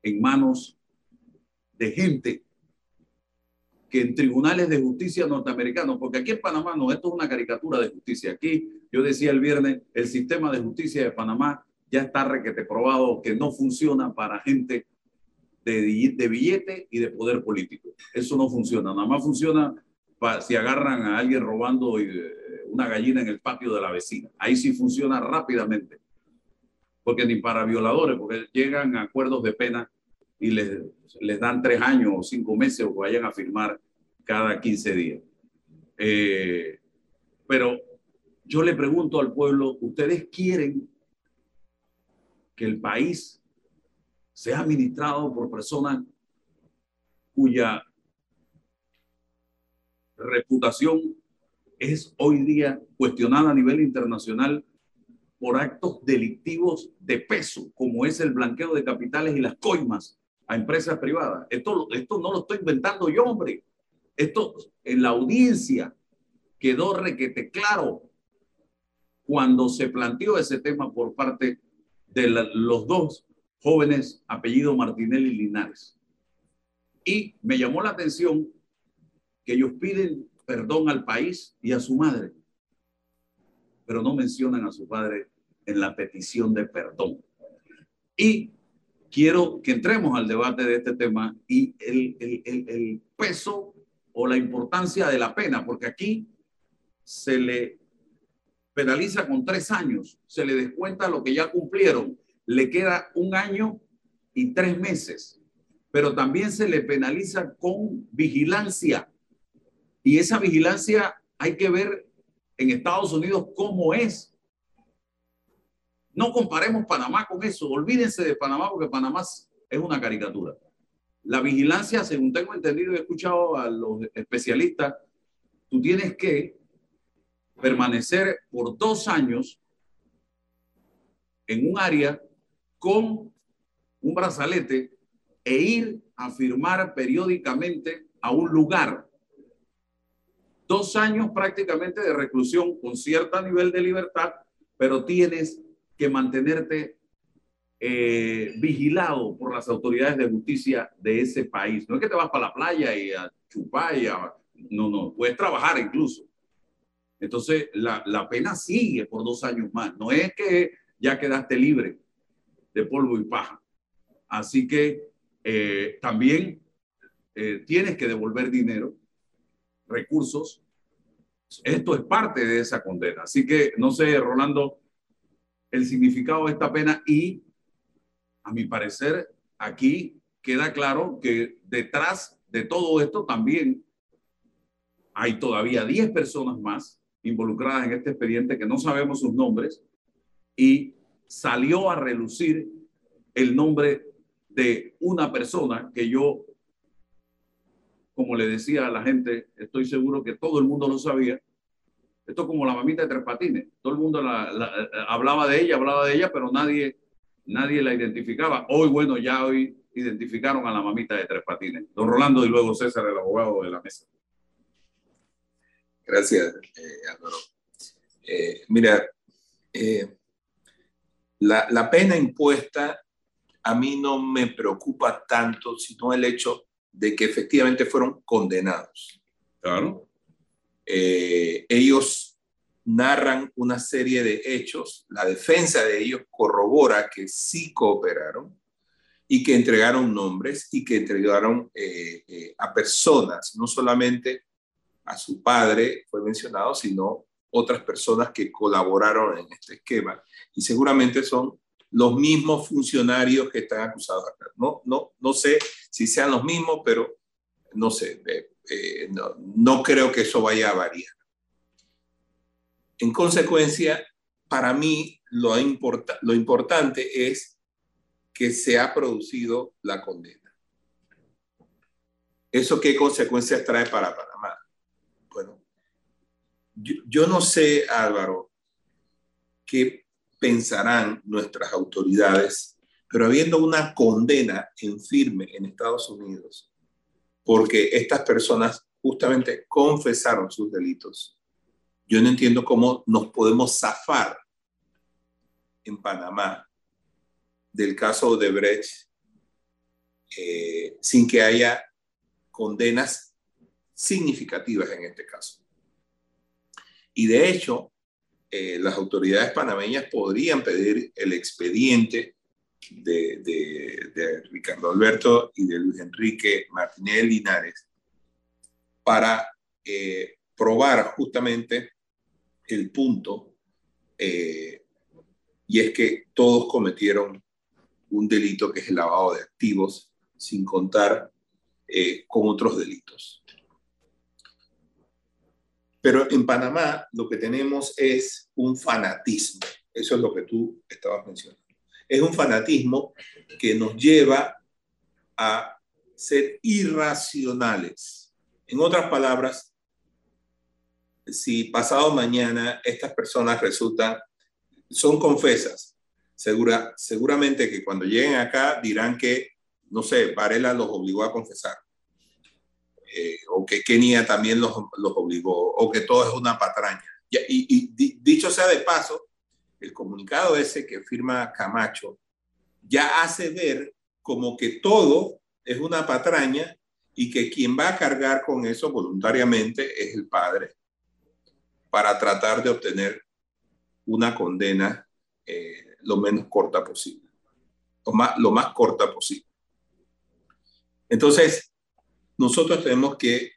en manos de gente que en tribunales de justicia norteamericanos, porque aquí en Panamá no, esto es una caricatura de justicia. Aquí, yo decía el viernes, el sistema de justicia de Panamá ya está requete probado que no funciona para gente de, billete y de poder político. Eso no funciona, nada más funciona para, si agarran a alguien robando eh, una gallina en el patio de la vecina. Ahí sí funciona rápidamente, porque ni para violadores, porque llegan a acuerdos de pena y les, les dan tres años o cinco meses o vayan a firmar cada 15 días. Eh, pero yo le pregunto al pueblo, ¿ustedes quieren que el país sea administrado por personas cuya reputación es hoy día cuestionada a nivel internacional por actos delictivos de peso, como es el blanqueo de capitales y las coimas a empresas privadas. Esto, esto no lo estoy inventando yo, hombre. Esto en la audiencia quedó requete claro cuando se planteó ese tema por parte de los dos jóvenes apellido Martinelli Linares. Y me llamó la atención que ellos piden perdón al país y a su madre, pero no mencionan a su padre en la petición de perdón. Y quiero que entremos al debate de este tema y el, peso o la importancia de la pena, porque aquí se le penaliza con tres años, se le descuenta lo que ya cumplieron, le queda un año y tres meses, pero también se le penaliza con vigilancia y esa vigilancia hay que ver en Estados Unidos cómo es. No comparemos Panamá con eso. Olvídense de Panamá porque Panamá es una caricatura. La vigilancia, según tengo entendido y he escuchado a los especialistas, tú tienes que permanecer por dos años en un área con un brazalete e ir a firmar periódicamente a un lugar dos años prácticamente de reclusión con cierto nivel de libertad, pero tienes que mantenerte eh, vigilado por las autoridades de justicia de ese país. No es que te vas para la playa y a chupar y a... No, no, puedes trabajar incluso. Entonces, la, la pena sigue por dos años más. No es que ya quedaste libre de polvo y paja. Así que eh, también eh, tienes que devolver dinero recursos. Esto es parte de esa condena. Así que no sé, Rolando, el significado de esta pena y, a mi parecer, aquí queda claro que detrás de todo esto también hay todavía 10 personas más involucradas en este expediente que no sabemos sus nombres y salió a relucir el nombre de una persona que yo como le decía a la gente, estoy seguro que todo el mundo lo sabía. Esto es como la mamita de tres patines. Todo el mundo la, hablaba de ella, hablaba de ella, pero nadie, nadie la identificaba. Hoy, bueno, ya hoy identificaron a la mamita de tres patines. Don Rolando y luego César, el abogado de la mesa. Gracias, eh, Álvaro. Eh, mira, eh, la, la pena impuesta a mí no me preocupa tanto, sino el hecho de que efectivamente fueron condenados. Claro. Eh, ellos narran una serie de hechos, la defensa de ellos corrobora que sí cooperaron y que entregaron nombres y que entregaron eh, eh, a personas, no solamente a su padre, fue mencionado, sino otras personas que colaboraron en este esquema. Y seguramente son los mismos funcionarios que están acusados acá. No, no, no sé si sean los mismos, pero no sé, eh, eh, no, creo que eso vaya a variar. En consecuencia, para mí lo, lo importante es que se ha producido la condena. ¿Eso qué consecuencias trae para Panamá? Bueno, yo, yo no sé, Álvaro, qué pensarán nuestras autoridades, pero habiendo una condena en firme en Estados Unidos, porque estas personas justamente confesaron sus delitos, yo no entiendo cómo nos podemos zafar en Panamá del caso de Brecht eh, sin que haya condenas significativas en este caso. Y de hecho, eh, las autoridades panameñas podrían pedir el expediente de, Ricardo Alberto y de Luis Enrique Martínez Linares para eh, probar justamente el punto, eh, y es que todos cometieron un delito que es el lavado de activos, sin contar con otros delitos. Pero en Panamá lo que tenemos es un fanatismo. Eso es lo que tú estabas mencionando. Es un fanatismo que nos lleva a ser irracionales. En otras palabras, si pasado mañana estas personas resultan, son confesas, segura, seguramente que cuando lleguen acá dirán que, no sé, Varela los obligó a confesar, eh, o que Kenia también los, los, obligó, o que todo es una patraña. Y, y, dicho sea de paso, el comunicado ese que firma Camacho ya hace ver como que todo es una patraña y que quien va a cargar con eso voluntariamente es el padre para tratar de obtener una condena eh, lo menos corta posible, lo más, lo más corta posible. Entonces, nosotros tenemos que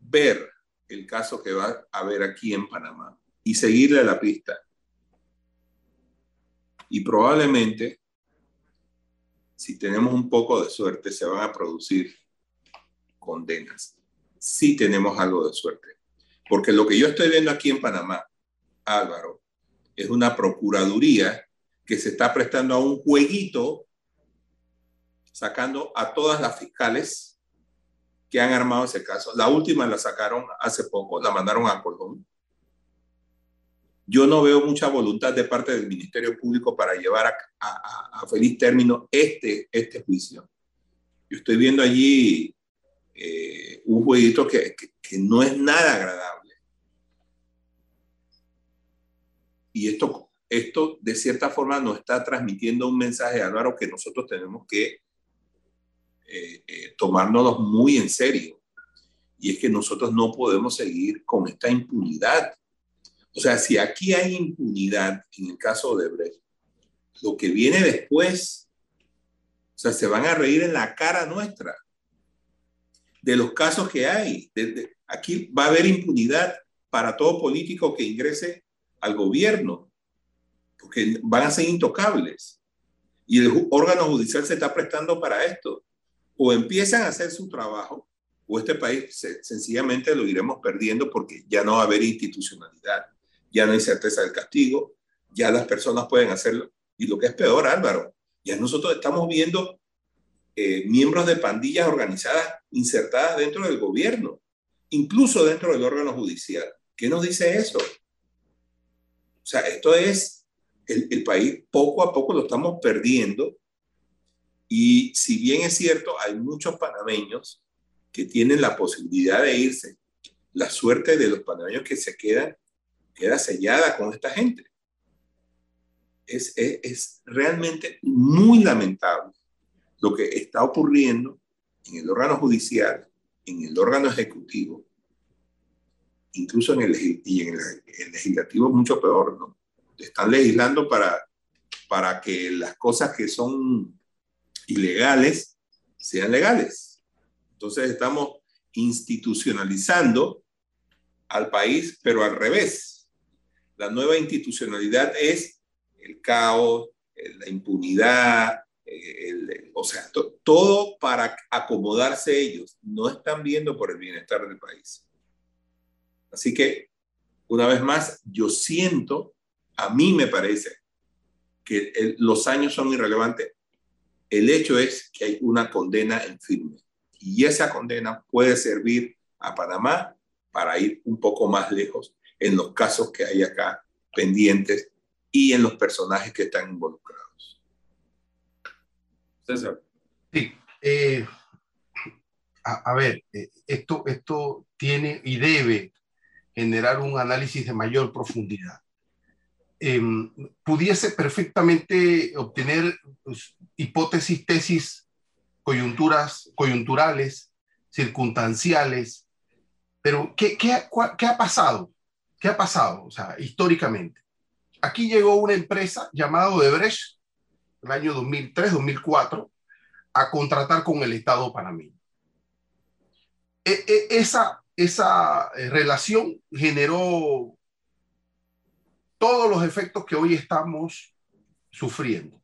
ver el caso que va a haber aquí en Panamá y seguirle la pista. Y probablemente, si tenemos un poco de suerte, se van a producir condenas. Si tenemos algo de suerte. Porque lo que yo estoy viendo aquí en Panamá, Álvaro, es una procuraduría que se está prestando a un jueguito sacando a todas las fiscales que han armado ese caso. La última la sacaron hace poco, la mandaron a Colón. Yo no veo mucha voluntad de parte del Ministerio Público para llevar a, a, feliz término este, este juicio. Yo estoy viendo allí eh, un jueguito que, que, no es nada agradable. Y esto, esto de cierta forma nos está transmitiendo un mensaje, Álvaro, que nosotros tenemos que eh, eh, tomárnoslo muy en serio. Y es que nosotros no podemos seguir con esta impunidad. O sea, si aquí hay impunidad en el caso de Brecht, lo que viene después, o sea, se van a reír en la cara nuestra de los casos que hay. aquí va a haber impunidad para todo político que ingrese al gobierno, porque van a ser intocables. Y el órgano judicial se está prestando para esto. O empiezan a hacer su trabajo, o este país sencillamente lo iremos perdiendo porque ya no va a haber institucionalidad, ya no hay certeza del castigo, ya las personas pueden hacerlo. Y lo que es peor, Álvaro, ya nosotros estamos viendo eh, miembros de pandillas organizadas insertadas dentro del gobierno, incluso dentro del órgano judicial. ¿Qué nos dice eso? O sea, esto es, el, el país poco a poco lo estamos perdiendo y si bien es cierto, hay muchos panameños que tienen la posibilidad de irse, la suerte de los panameños que se quedan queda sellada con esta gente. Es, es, es realmente muy lamentable lo que está ocurriendo en el órgano judicial, en el órgano ejecutivo, incluso en el, y en el, legislativo mucho peor, ¿no? Están legislando para, para que las cosas que son ilegales sean legales. Entonces estamos institucionalizando al país, pero al revés. La nueva institucionalidad es el caos, la impunidad, o sea, todo para acomodarse ellos, no están viendo por el bienestar del país. Así que, una vez más, yo siento, a mí me parece que los años son irrelevantes. El hecho es que hay una condena en firme y esa condena puede servir a Panamá para ir un poco más lejos en los casos que hay acá pendientes y en los personajes que están involucrados. César. Sí. Eh, a, ver, eh, esto, esto tiene y debe generar un análisis de mayor profundidad. Em, pudiese perfectamente obtener pues, hipótesis, tesis, coyunturas, coyunturales, circunstanciales, pero ¿qué, qué, ¿qué ha pasado? ¿Qué ha pasado? O sea, históricamente. Aquí llegó una empresa llamada Odebrecht el año 2003, 2004, a contratar con el Estado panameño. E, e, esa, esa eh, relación generó todos los efectos que hoy estamos sufriendo.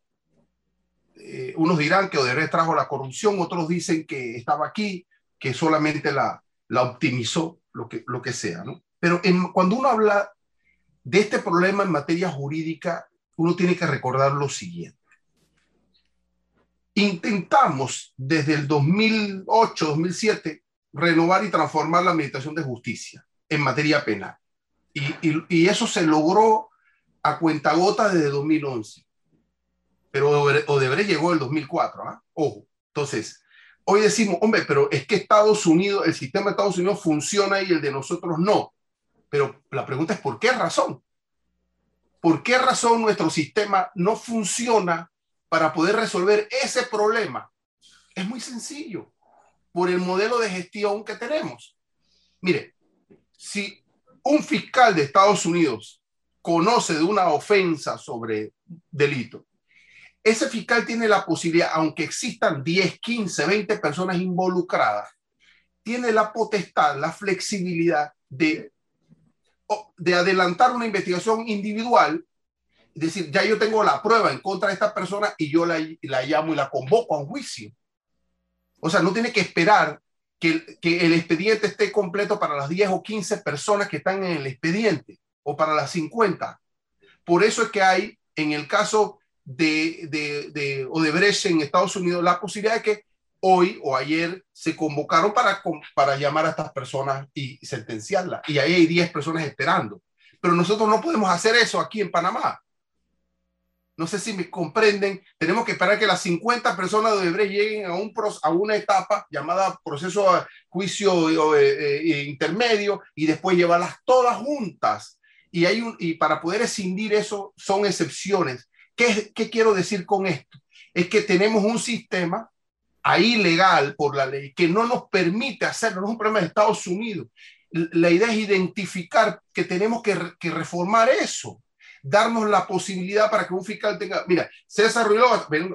Eh, unos dirán que Odebrecht trajo la corrupción, otros dicen que estaba aquí, que solamente la, optimizó, lo que, sea. Pero cuando uno habla de este problema en materia jurídica, uno tiene que recordar lo siguiente. Intentamos desde el 2008, 2007, renovar y transformar la Administración de Justicia en materia penal. Y, eso se logró a cuentagota desde 2011. Pero Odebrecht llegó el 2004, ¿ah? Ojo. Entonces, hoy decimos, hombre, pero es que Estados Unidos, el sistema de Estados Unidos funciona y el de nosotros no. Pero la pregunta es, ¿por qué razón? ¿Por qué razón nuestro sistema no funciona para poder resolver ese problema? Es muy sencillo, por el modelo de gestión que tenemos. Mire, si un fiscal de Estados Unidos conoce de una ofensa sobre delito, ese fiscal tiene la posibilidad, aunque existan 10, 15, 20 personas involucradas, tiene la potestad, la flexibilidad de, de adelantar una investigación individual, es decir, ya yo tengo la prueba en contra de esta persona y yo la, la llamo y la convoco a un juicio. O sea, no tiene que esperar que, el expediente esté completo para las 10 o 15 personas que están en el expediente o para las 50. Por eso es que hay, en el caso de, de, de Odebrecht en Estados Unidos la posibilidad de que hoy o ayer se convocaron para, para llamar a estas personas y sentenciarlas. Y ahí hay 10 personas esperando. Pero nosotros no podemos hacer eso aquí en Panamá. No sé si me comprenden. Tenemos que esperar que las 50 personas de Odebrecht lleguen a, un, a una etapa llamada proceso de juicio eh, eh, intermedio y después llevarlas todas juntas. Y, hay un, y para poder escindir eso son excepciones ¿Qué, quiero decir con esto? Es que tenemos un sistema ahí legal por la ley que no nos permite hacerlo, no es un problema de Estados Unidos. La idea es identificar que tenemos que, reformar eso, darnos la posibilidad para que un fiscal tenga, mira, César Ruiz,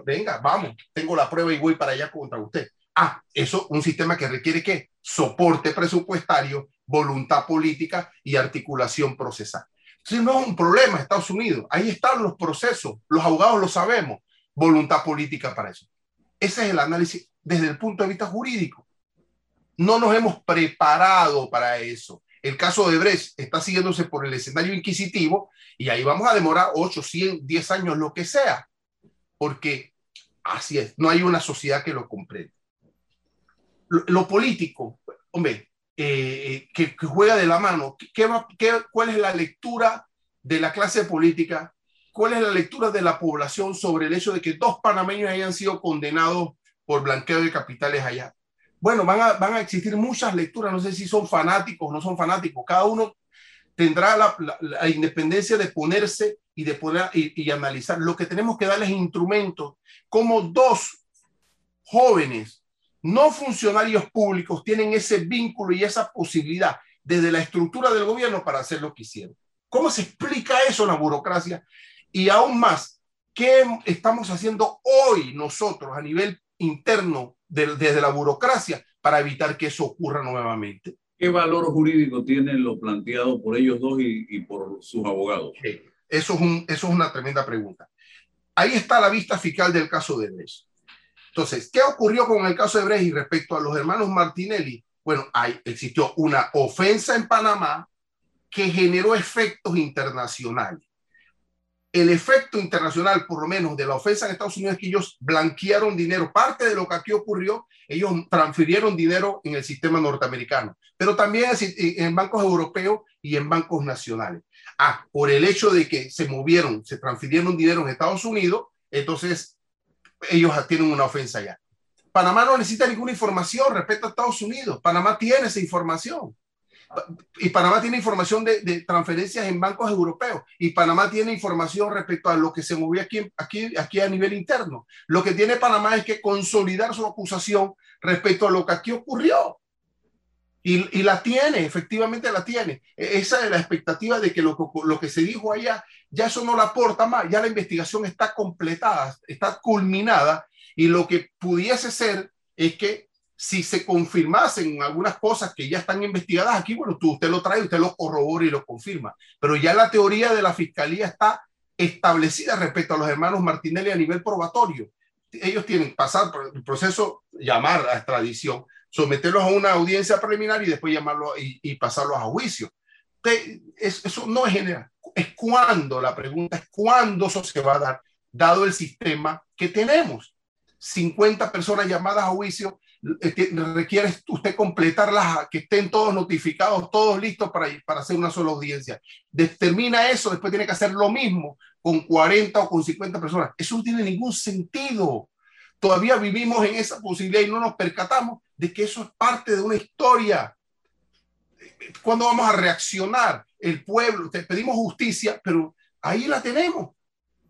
venga, vamos, tengo la prueba y voy para allá contra usted. Ah, eso, un sistema que requiere que soporte presupuestario, voluntad política y articulación procesal. Si no es un problema Estados Unidos. Ahí están los procesos. Los abogados lo sabemos. Voluntad política para eso. Ese es el análisis desde el punto de vista jurídico. No nos hemos preparado para eso. El caso de Brecht está siguiéndose por el escenario inquisitivo y ahí vamos a demorar 8, 100, 10 años, lo que sea, porque así es, no hay una sociedad que lo comprenda. Lo, político, hombre, eh, que, juega de la mano. ¿Qué, qué, cuál es la lectura de la clase política? ¿Cuál es la lectura de la población sobre el hecho de que dos panameños hayan sido condenados por blanqueo de capitales allá? Bueno, van a, van a existir muchas lecturas, no sé si son fanáticos o no son fanáticos, cada uno tendrá la, independencia de ponerse y de poner y, y, analizar. Lo que tenemos que darles instrumentos, como dos jóvenes no funcionarios públicos tienen ese vínculo y esa posibilidad desde la estructura del gobierno para hacer lo que hicieron. ¿Cómo se explica eso en la burocracia? Y aún más, ¿qué estamos haciendo hoy nosotros a nivel interno desde la burocracia para evitar que eso ocurra nuevamente? ¿Qué valor jurídico tiene lo planteado por ellos dos y, por sus abogados? Eso, es un, eso es una tremenda pregunta. Ahí está la vista fiscal del caso de Brecht. Entonces, ¿qué ocurrió con el caso de Brecht y respecto a los hermanos Martinelli? Bueno, existió una ofensa en Panamá que generó efectos internacionales. El efecto internacional, por lo menos, de la ofensa en Estados Unidos es que ellos blanquearon dinero. Parte de lo que aquí ocurrió, ellos transfirieron dinero en el sistema norteamericano, pero también en bancos europeos y en bancos nacionales. Ah, por el hecho de que se movieron, se transfirieron dinero en Estados Unidos, entonces ellos tienen una ofensa ya. Panamá no necesita ninguna información respecto a Estados Unidos. Panamá tiene esa información. Y Panamá tiene información de, transferencias en bancos europeos. Y Panamá tiene información respecto a lo que se movió aquí, aquí, aquí a nivel interno. Lo que tiene Panamá es que consolidar su acusación respecto a lo que aquí ocurrió. Y, la tiene, efectivamente la tiene. E, esa es la expectativa de que lo, lo, que se dijo allá, ya eso no la aporta más, ya la investigación está completada, está culminada, y lo que pudiese ser es que si se confirmasen algunas cosas que ya están investigadas aquí, bueno, tú, usted lo trae, usted lo corrobora y lo confirma, pero ya la teoría de la fiscalía está establecida respecto a los hermanos Martinelli a nivel probatorio. Ellos tienen que pasar por el proceso, llamar a extradición, someterlos a una audiencia preliminar y después llamarlos y, pasarlos a juicio. eso no es general, es cuándo, la pregunta es cuándo eso se va a dar, dado el sistema que tenemos. 50 personas llamadas a juicio, eh, requiere usted completarlas, que estén todos notificados, todos listos para, para hacer una sola audiencia. Determina eso, después tiene que hacer lo mismo con 40 o con 50 personas. Eso no tiene ningún sentido. Todavía vivimos en esa posibilidad y no nos percatamos de que eso es parte de una historia. ¿Cuándo vamos a reaccionar? El pueblo, te pedimos justicia, pero ahí la tenemos.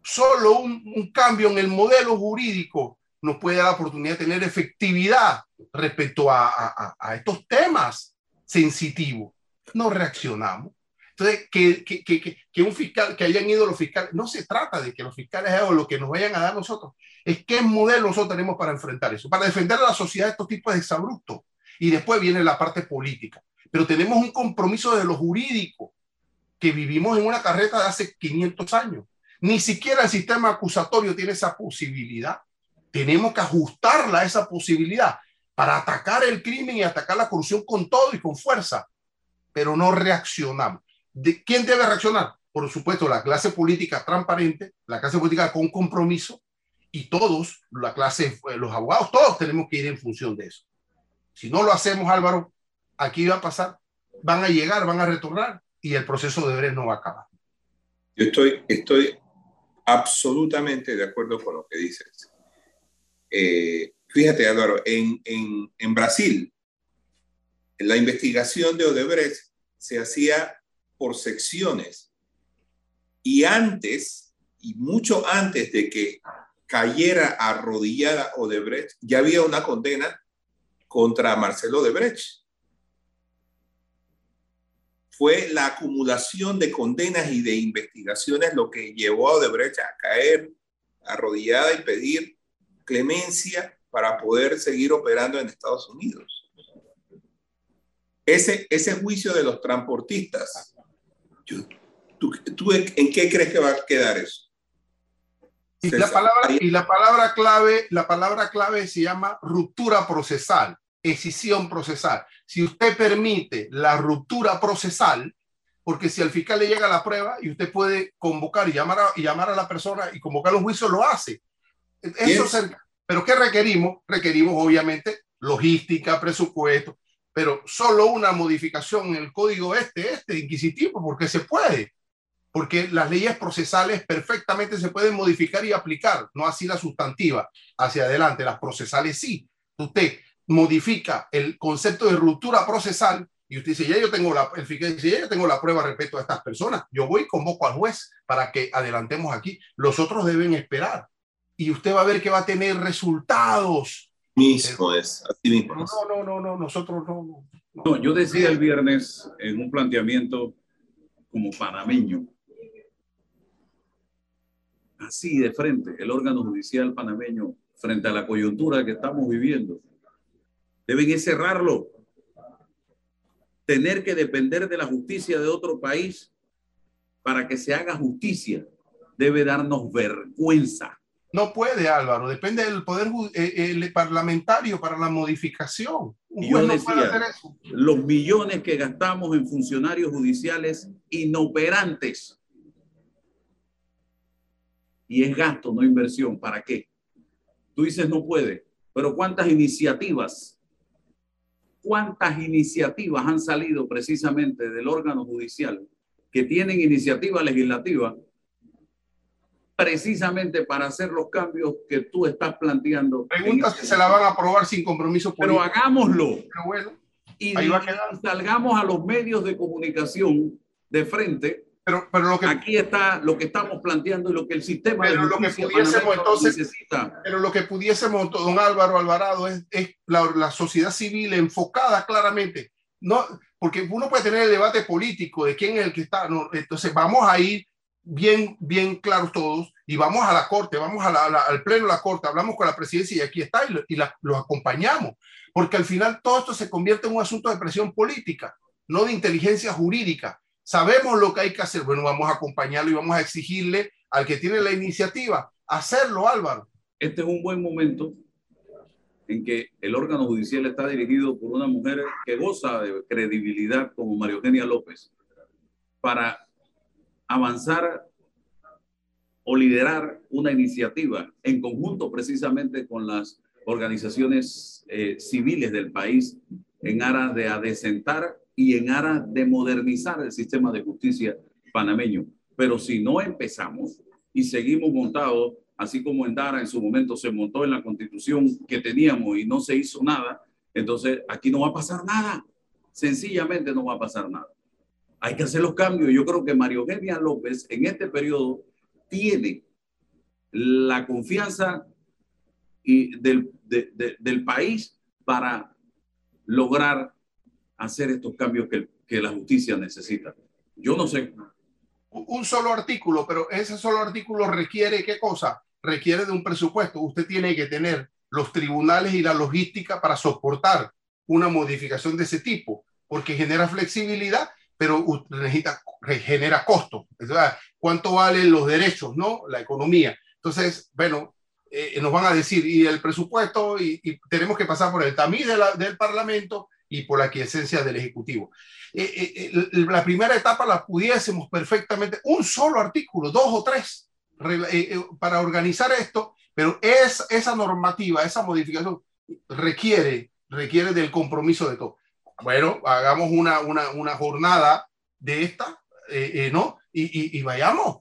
Solo un cambio en el modelo jurídico nos puede dar la oportunidad de tener efectividad respecto a, estos temas sensitivos. No reaccionamos. Entonces, que, que, que, que, un fiscal, que hayan ido los fiscales, no se trata de que los fiscales hagan lo que nos vayan a dar nosotros, es qué modelo nosotros tenemos para enfrentar eso, para defender a la sociedad de estos tipos de exabruptos. Y después viene la parte política. Pero tenemos un compromiso de lo jurídico, que vivimos en una carreta de hace 500 años. Ni siquiera el sistema acusatorio tiene esa posibilidad tenemos que ajustarla a esa posibilidad para atacar el crimen y atacar la corrupción con todo y con fuerza, pero no reaccionamos. ¿De ¿Quién debe reaccionar? Por supuesto, la clase política transparente, la clase política con compromiso y todos, la clase, eh, los abogados, todos tenemos que ir en función de eso. Si no lo hacemos, Álvaro, aquí va a pasar, van a llegar, van a retornar y el proceso de deberes no va a acabar. Yo estoy, estoy absolutamente de acuerdo con lo que dices. Eh, fíjate, Álvaro, en, en, en Brasil, la investigación de Odebrecht se hacía por secciones. Y antes, y mucho antes de que cayera arrodillada Odebrecht, ya había una condena contra Marcelo Odebrecht. Fue la acumulación de condenas y de investigaciones lo que llevó a Odebrecht a caer arrodillada y pedir clemencia para poder seguir operando en Estados Unidos. Ese, ese juicio de los transportistas, ¿tú, tú, en qué crees que va a quedar eso? Y la, palabra, y la palabra clave, la palabra clave se llama ruptura procesal, escisión procesal. Si usted permite la ruptura procesal, porque si al fiscal le llega la prueba y usted puede convocar y llamar a, y llamar a la persona y convocar un juicio, lo hace. Eso Pero ¿qué requerimos? Requerimos obviamente logística, presupuesto, pero solo una modificación en el código este, este, inquisitivo, porque se puede. Porque las leyes procesales perfectamente se pueden modificar y aplicar, no así la sustantiva hacia adelante, las procesales sí. Usted modifica el concepto de ruptura procesal y usted dice, ya yo tengo la, el dice, ya yo tengo la prueba respecto a estas personas, yo voy y convoco al juez para que adelantemos aquí. Los otros deben esperar y usted va a ver que va a tener resultados. Mismo es, así mismo. No, no, no, no, nosotros no, no. yo decía el viernes en un planteamiento como panameño, así de frente, el órgano judicial panameño, frente a la coyuntura que estamos viviendo, deben cerrarlo. Tener que depender de la justicia de otro país para que se haga justicia debe darnos vergüenza. No puede, Álvaro. Depende del poder eh, parlamentario para la modificación. y yo decía, los millones que gastamos en funcionarios judiciales inoperantes. Y es gasto, no inversión. ¿Para qué? Tú dices no puede, pero ¿cuántas iniciativas? ¿Cuántas iniciativas han salido precisamente del órgano judicial que tienen iniciativa legislativa precisamente para hacer los cambios que tú estás planteando. Preguntas que se la van a aprobar sin compromiso político. Pero hagámoslo. Pero bueno, y salgamos a los medios de comunicación de frente. Pero, pero lo que, aquí está lo que estamos planteando y lo que el sistema pero lo que pudiésemos entonces necesita. Pero lo que pudiésemos, don Álvaro Alvarado, es, es la, la sociedad civil enfocada claramente. No, porque uno puede tener el debate político de quién es el que está. No, entonces vamos a ir bien, bien claros todos y vamos a la corte, vamos a al pleno la corte, hablamos con la presidencia y aquí está y, y los acompañamos, porque al final todo esto se convierte en un asunto de presión política, no de inteligencia jurídica. Sabemos lo que hay que hacer, bueno, vamos a acompañarlo y vamos a exigirle al que tiene la iniciativa hacerlo, Álvaro. Este es un buen momento en que el órgano judicial está dirigido por una mujer que goza de credibilidad como María Eugenia López para avanzar o liderar una iniciativa en conjunto precisamente con las organizaciones eh, civiles del país en aras de adecentar y en aras de modernizar el sistema de justicia panameño. Pero si no empezamos y seguimos montados, así como en Dara en su momento se montó en la constitución que teníamos y no se hizo nada, entonces aquí no va a pasar nada. Sencillamente no va a pasar nada. Hay que hacer los cambios. Yo creo que Mario Eugenia López en este periodo tiene la confianza y del, del país para lograr hacer estos cambios que, que la justicia necesita. Yo no sé. Un solo artículo, pero ese solo artículo requiere qué cosa? Requiere de un presupuesto. Usted tiene que tener los tribunales y la logística para soportar una modificación de ese tipo, porque genera flexibilidad pero necesita, genera costo. ¿Cuánto valen los derechos, no? La economía. Entonces, bueno, eh, nos van a decir, y el presupuesto, y, tenemos que pasar por el tamiz del Parlamento y por la quiesencia del Ejecutivo. Eh, eh, la primera etapa la pudiésemos perfectamente, un solo artículo, dos o tres, para organizar esto, pero es, esa normativa, esa modificación requiere, requiere del compromiso de todos bueno, hagamos una, una, una jornada de esta, eh, eh, ¿no? Y, vayamos.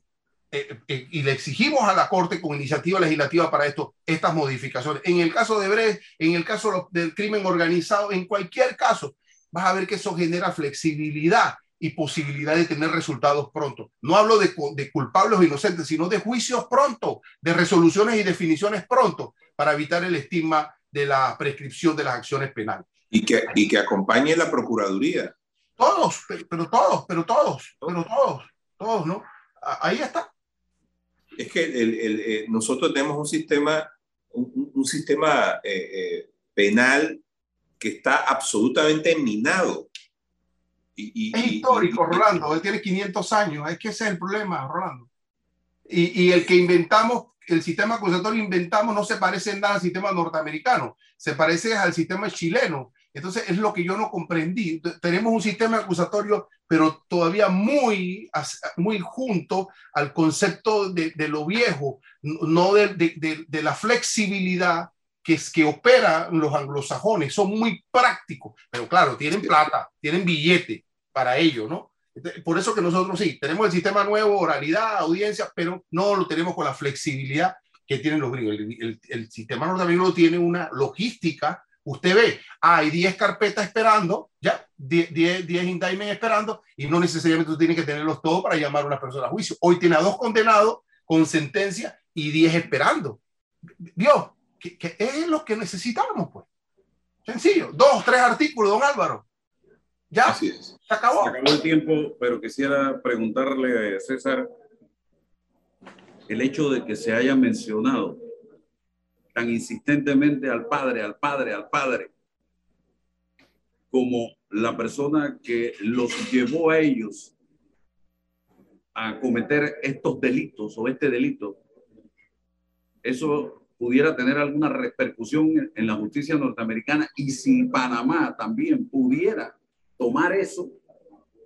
Eh, y le exigimos a la Corte con iniciativa legislativa para esto, estas modificaciones. En el caso de Brecht, en el caso del crimen organizado, en cualquier caso, vas a ver que eso genera flexibilidad y posibilidad de tener resultados pronto. No hablo de, de, culpables o inocentes, sino de juicios pronto, de resoluciones y definiciones pronto, para evitar el estigma de la prescripción de las acciones penales. Y que, y que acompañe la Procuraduría. Todos, pero, todos, pero todos, pero todos, todos, ¿no? Ahí está. Es que el, el, eh, nosotros tenemos un sistema, un, un sistema eh, eh, penal que está absolutamente minado. Y, es histórico, Rolando. Él tiene 500 años. Es que ese es el problema, Rolando. Y, y, el que inventamos, el sistema acusatorio inventamos, no se parece en nada al sistema norteamericano. Se parece al sistema chileno. Entonces es lo que yo no comprendí. Tenemos un sistema acusatorio, pero todavía muy, muy junto al concepto de, lo viejo, no de, de, de, la flexibilidad que, es, que opera los anglosajones. Son muy prácticos, pero claro, tienen plata, tienen billete para ello, ¿no? Por eso que nosotros sí, tenemos el sistema nuevo, oralidad, audiencia, pero no lo tenemos con la flexibilidad que tienen los gringos. El, el, el sistema norteamericano tiene una logística Usted ve, hay 10 carpetas esperando, ya, 10, 10, 10 indictments esperando, y no necesariamente usted tiene que tenerlos todos para llamar a una persona a juicio. Hoy tiene a dos condenados con sentencia y 10 esperando. Dios, que, es lo que necesitamos, pues. Sencillo. Dos, tres artículos, don Álvaro. Ya, Así es. se acabó. Se acabó el tiempo, pero quisiera preguntarle a César el hecho de que se haya mencionado tan insistentemente al Padre, al Padre, al Padre, como la persona que los llevó a ellos a cometer estos delitos o este delito, eso pudiera tener alguna repercusión en la justicia norteamericana y si Panamá también pudiera tomar eso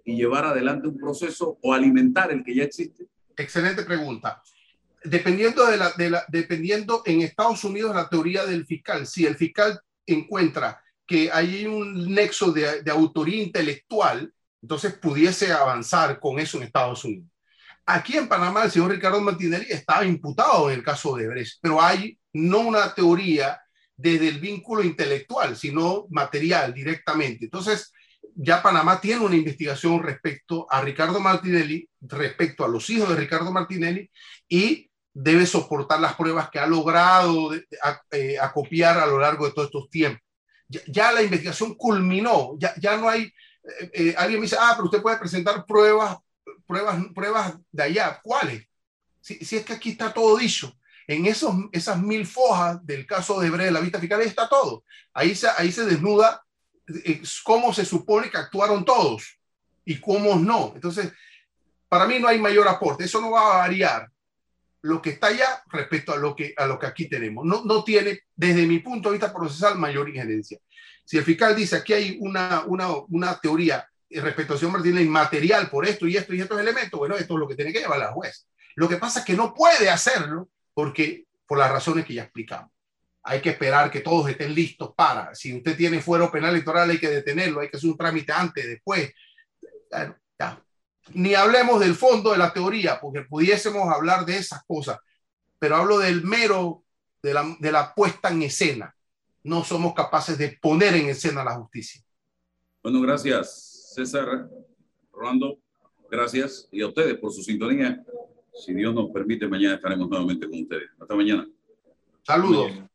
y llevar adelante un proceso o alimentar el que ya existe? Excelente pregunta dependiendo de la, de la, dependiendo en Estados Unidos la teoría del fiscal, si el fiscal encuentra que hay un nexo de, de, autoría intelectual, entonces pudiese avanzar con eso en Estados Unidos. Aquí en Panamá el señor Ricardo Martinelli estaba imputado en el caso de Brecht, pero hay no una teoría desde el vínculo intelectual, sino material directamente. Entonces, ya Panamá tiene una investigación respecto a Ricardo Martinelli, respecto a los hijos de Ricardo Martinelli, y debe soportar las pruebas que ha logrado eh, acopiar a lo largo de todos estos tiempos. Ya, la investigación culminó, ya, ya no hay, eh, eh, alguien me dice, ah, pero usted puede presentar pruebas, pruebas, pruebas de allá. ¿Cuáles? Si, si es que aquí está todo dicho. En esos, esas mil fojas del caso de Bre de la vista fiscal está todo. Ahí se, ahí se desnuda cómo se supone que actuaron todos y cómo no. Entonces, para mí no hay mayor aporte. Eso no va a variar lo que está allá respecto a lo que, a lo que aquí tenemos. No, no tiene, desde mi punto de vista procesal, mayor injerencia. Si el fiscal dice aquí hay una, una, una teoría respecto a señor Martínez inmaterial por esto y esto y estos elementos, bueno, esto es lo que tiene que llevar la juez. Lo que pasa es que no puede hacerlo porque por las razones que ya explicamos. Hay que esperar que todos estén listos para. Si usted tiene fuero penal electoral, hay que detenerlo, hay que hacer un trámite antes, después. ya. Ni hablemos del fondo de la teoría, porque pudiésemos hablar de esas cosas, pero hablo del mero, de la, de la puesta en escena. No somos capaces de poner en escena la justicia. Bueno, gracias, César, Rolando. Gracias. Y a ustedes por su sintonía. Si Dios nos permite, mañana estaremos nuevamente con ustedes. Hasta mañana. Saludos.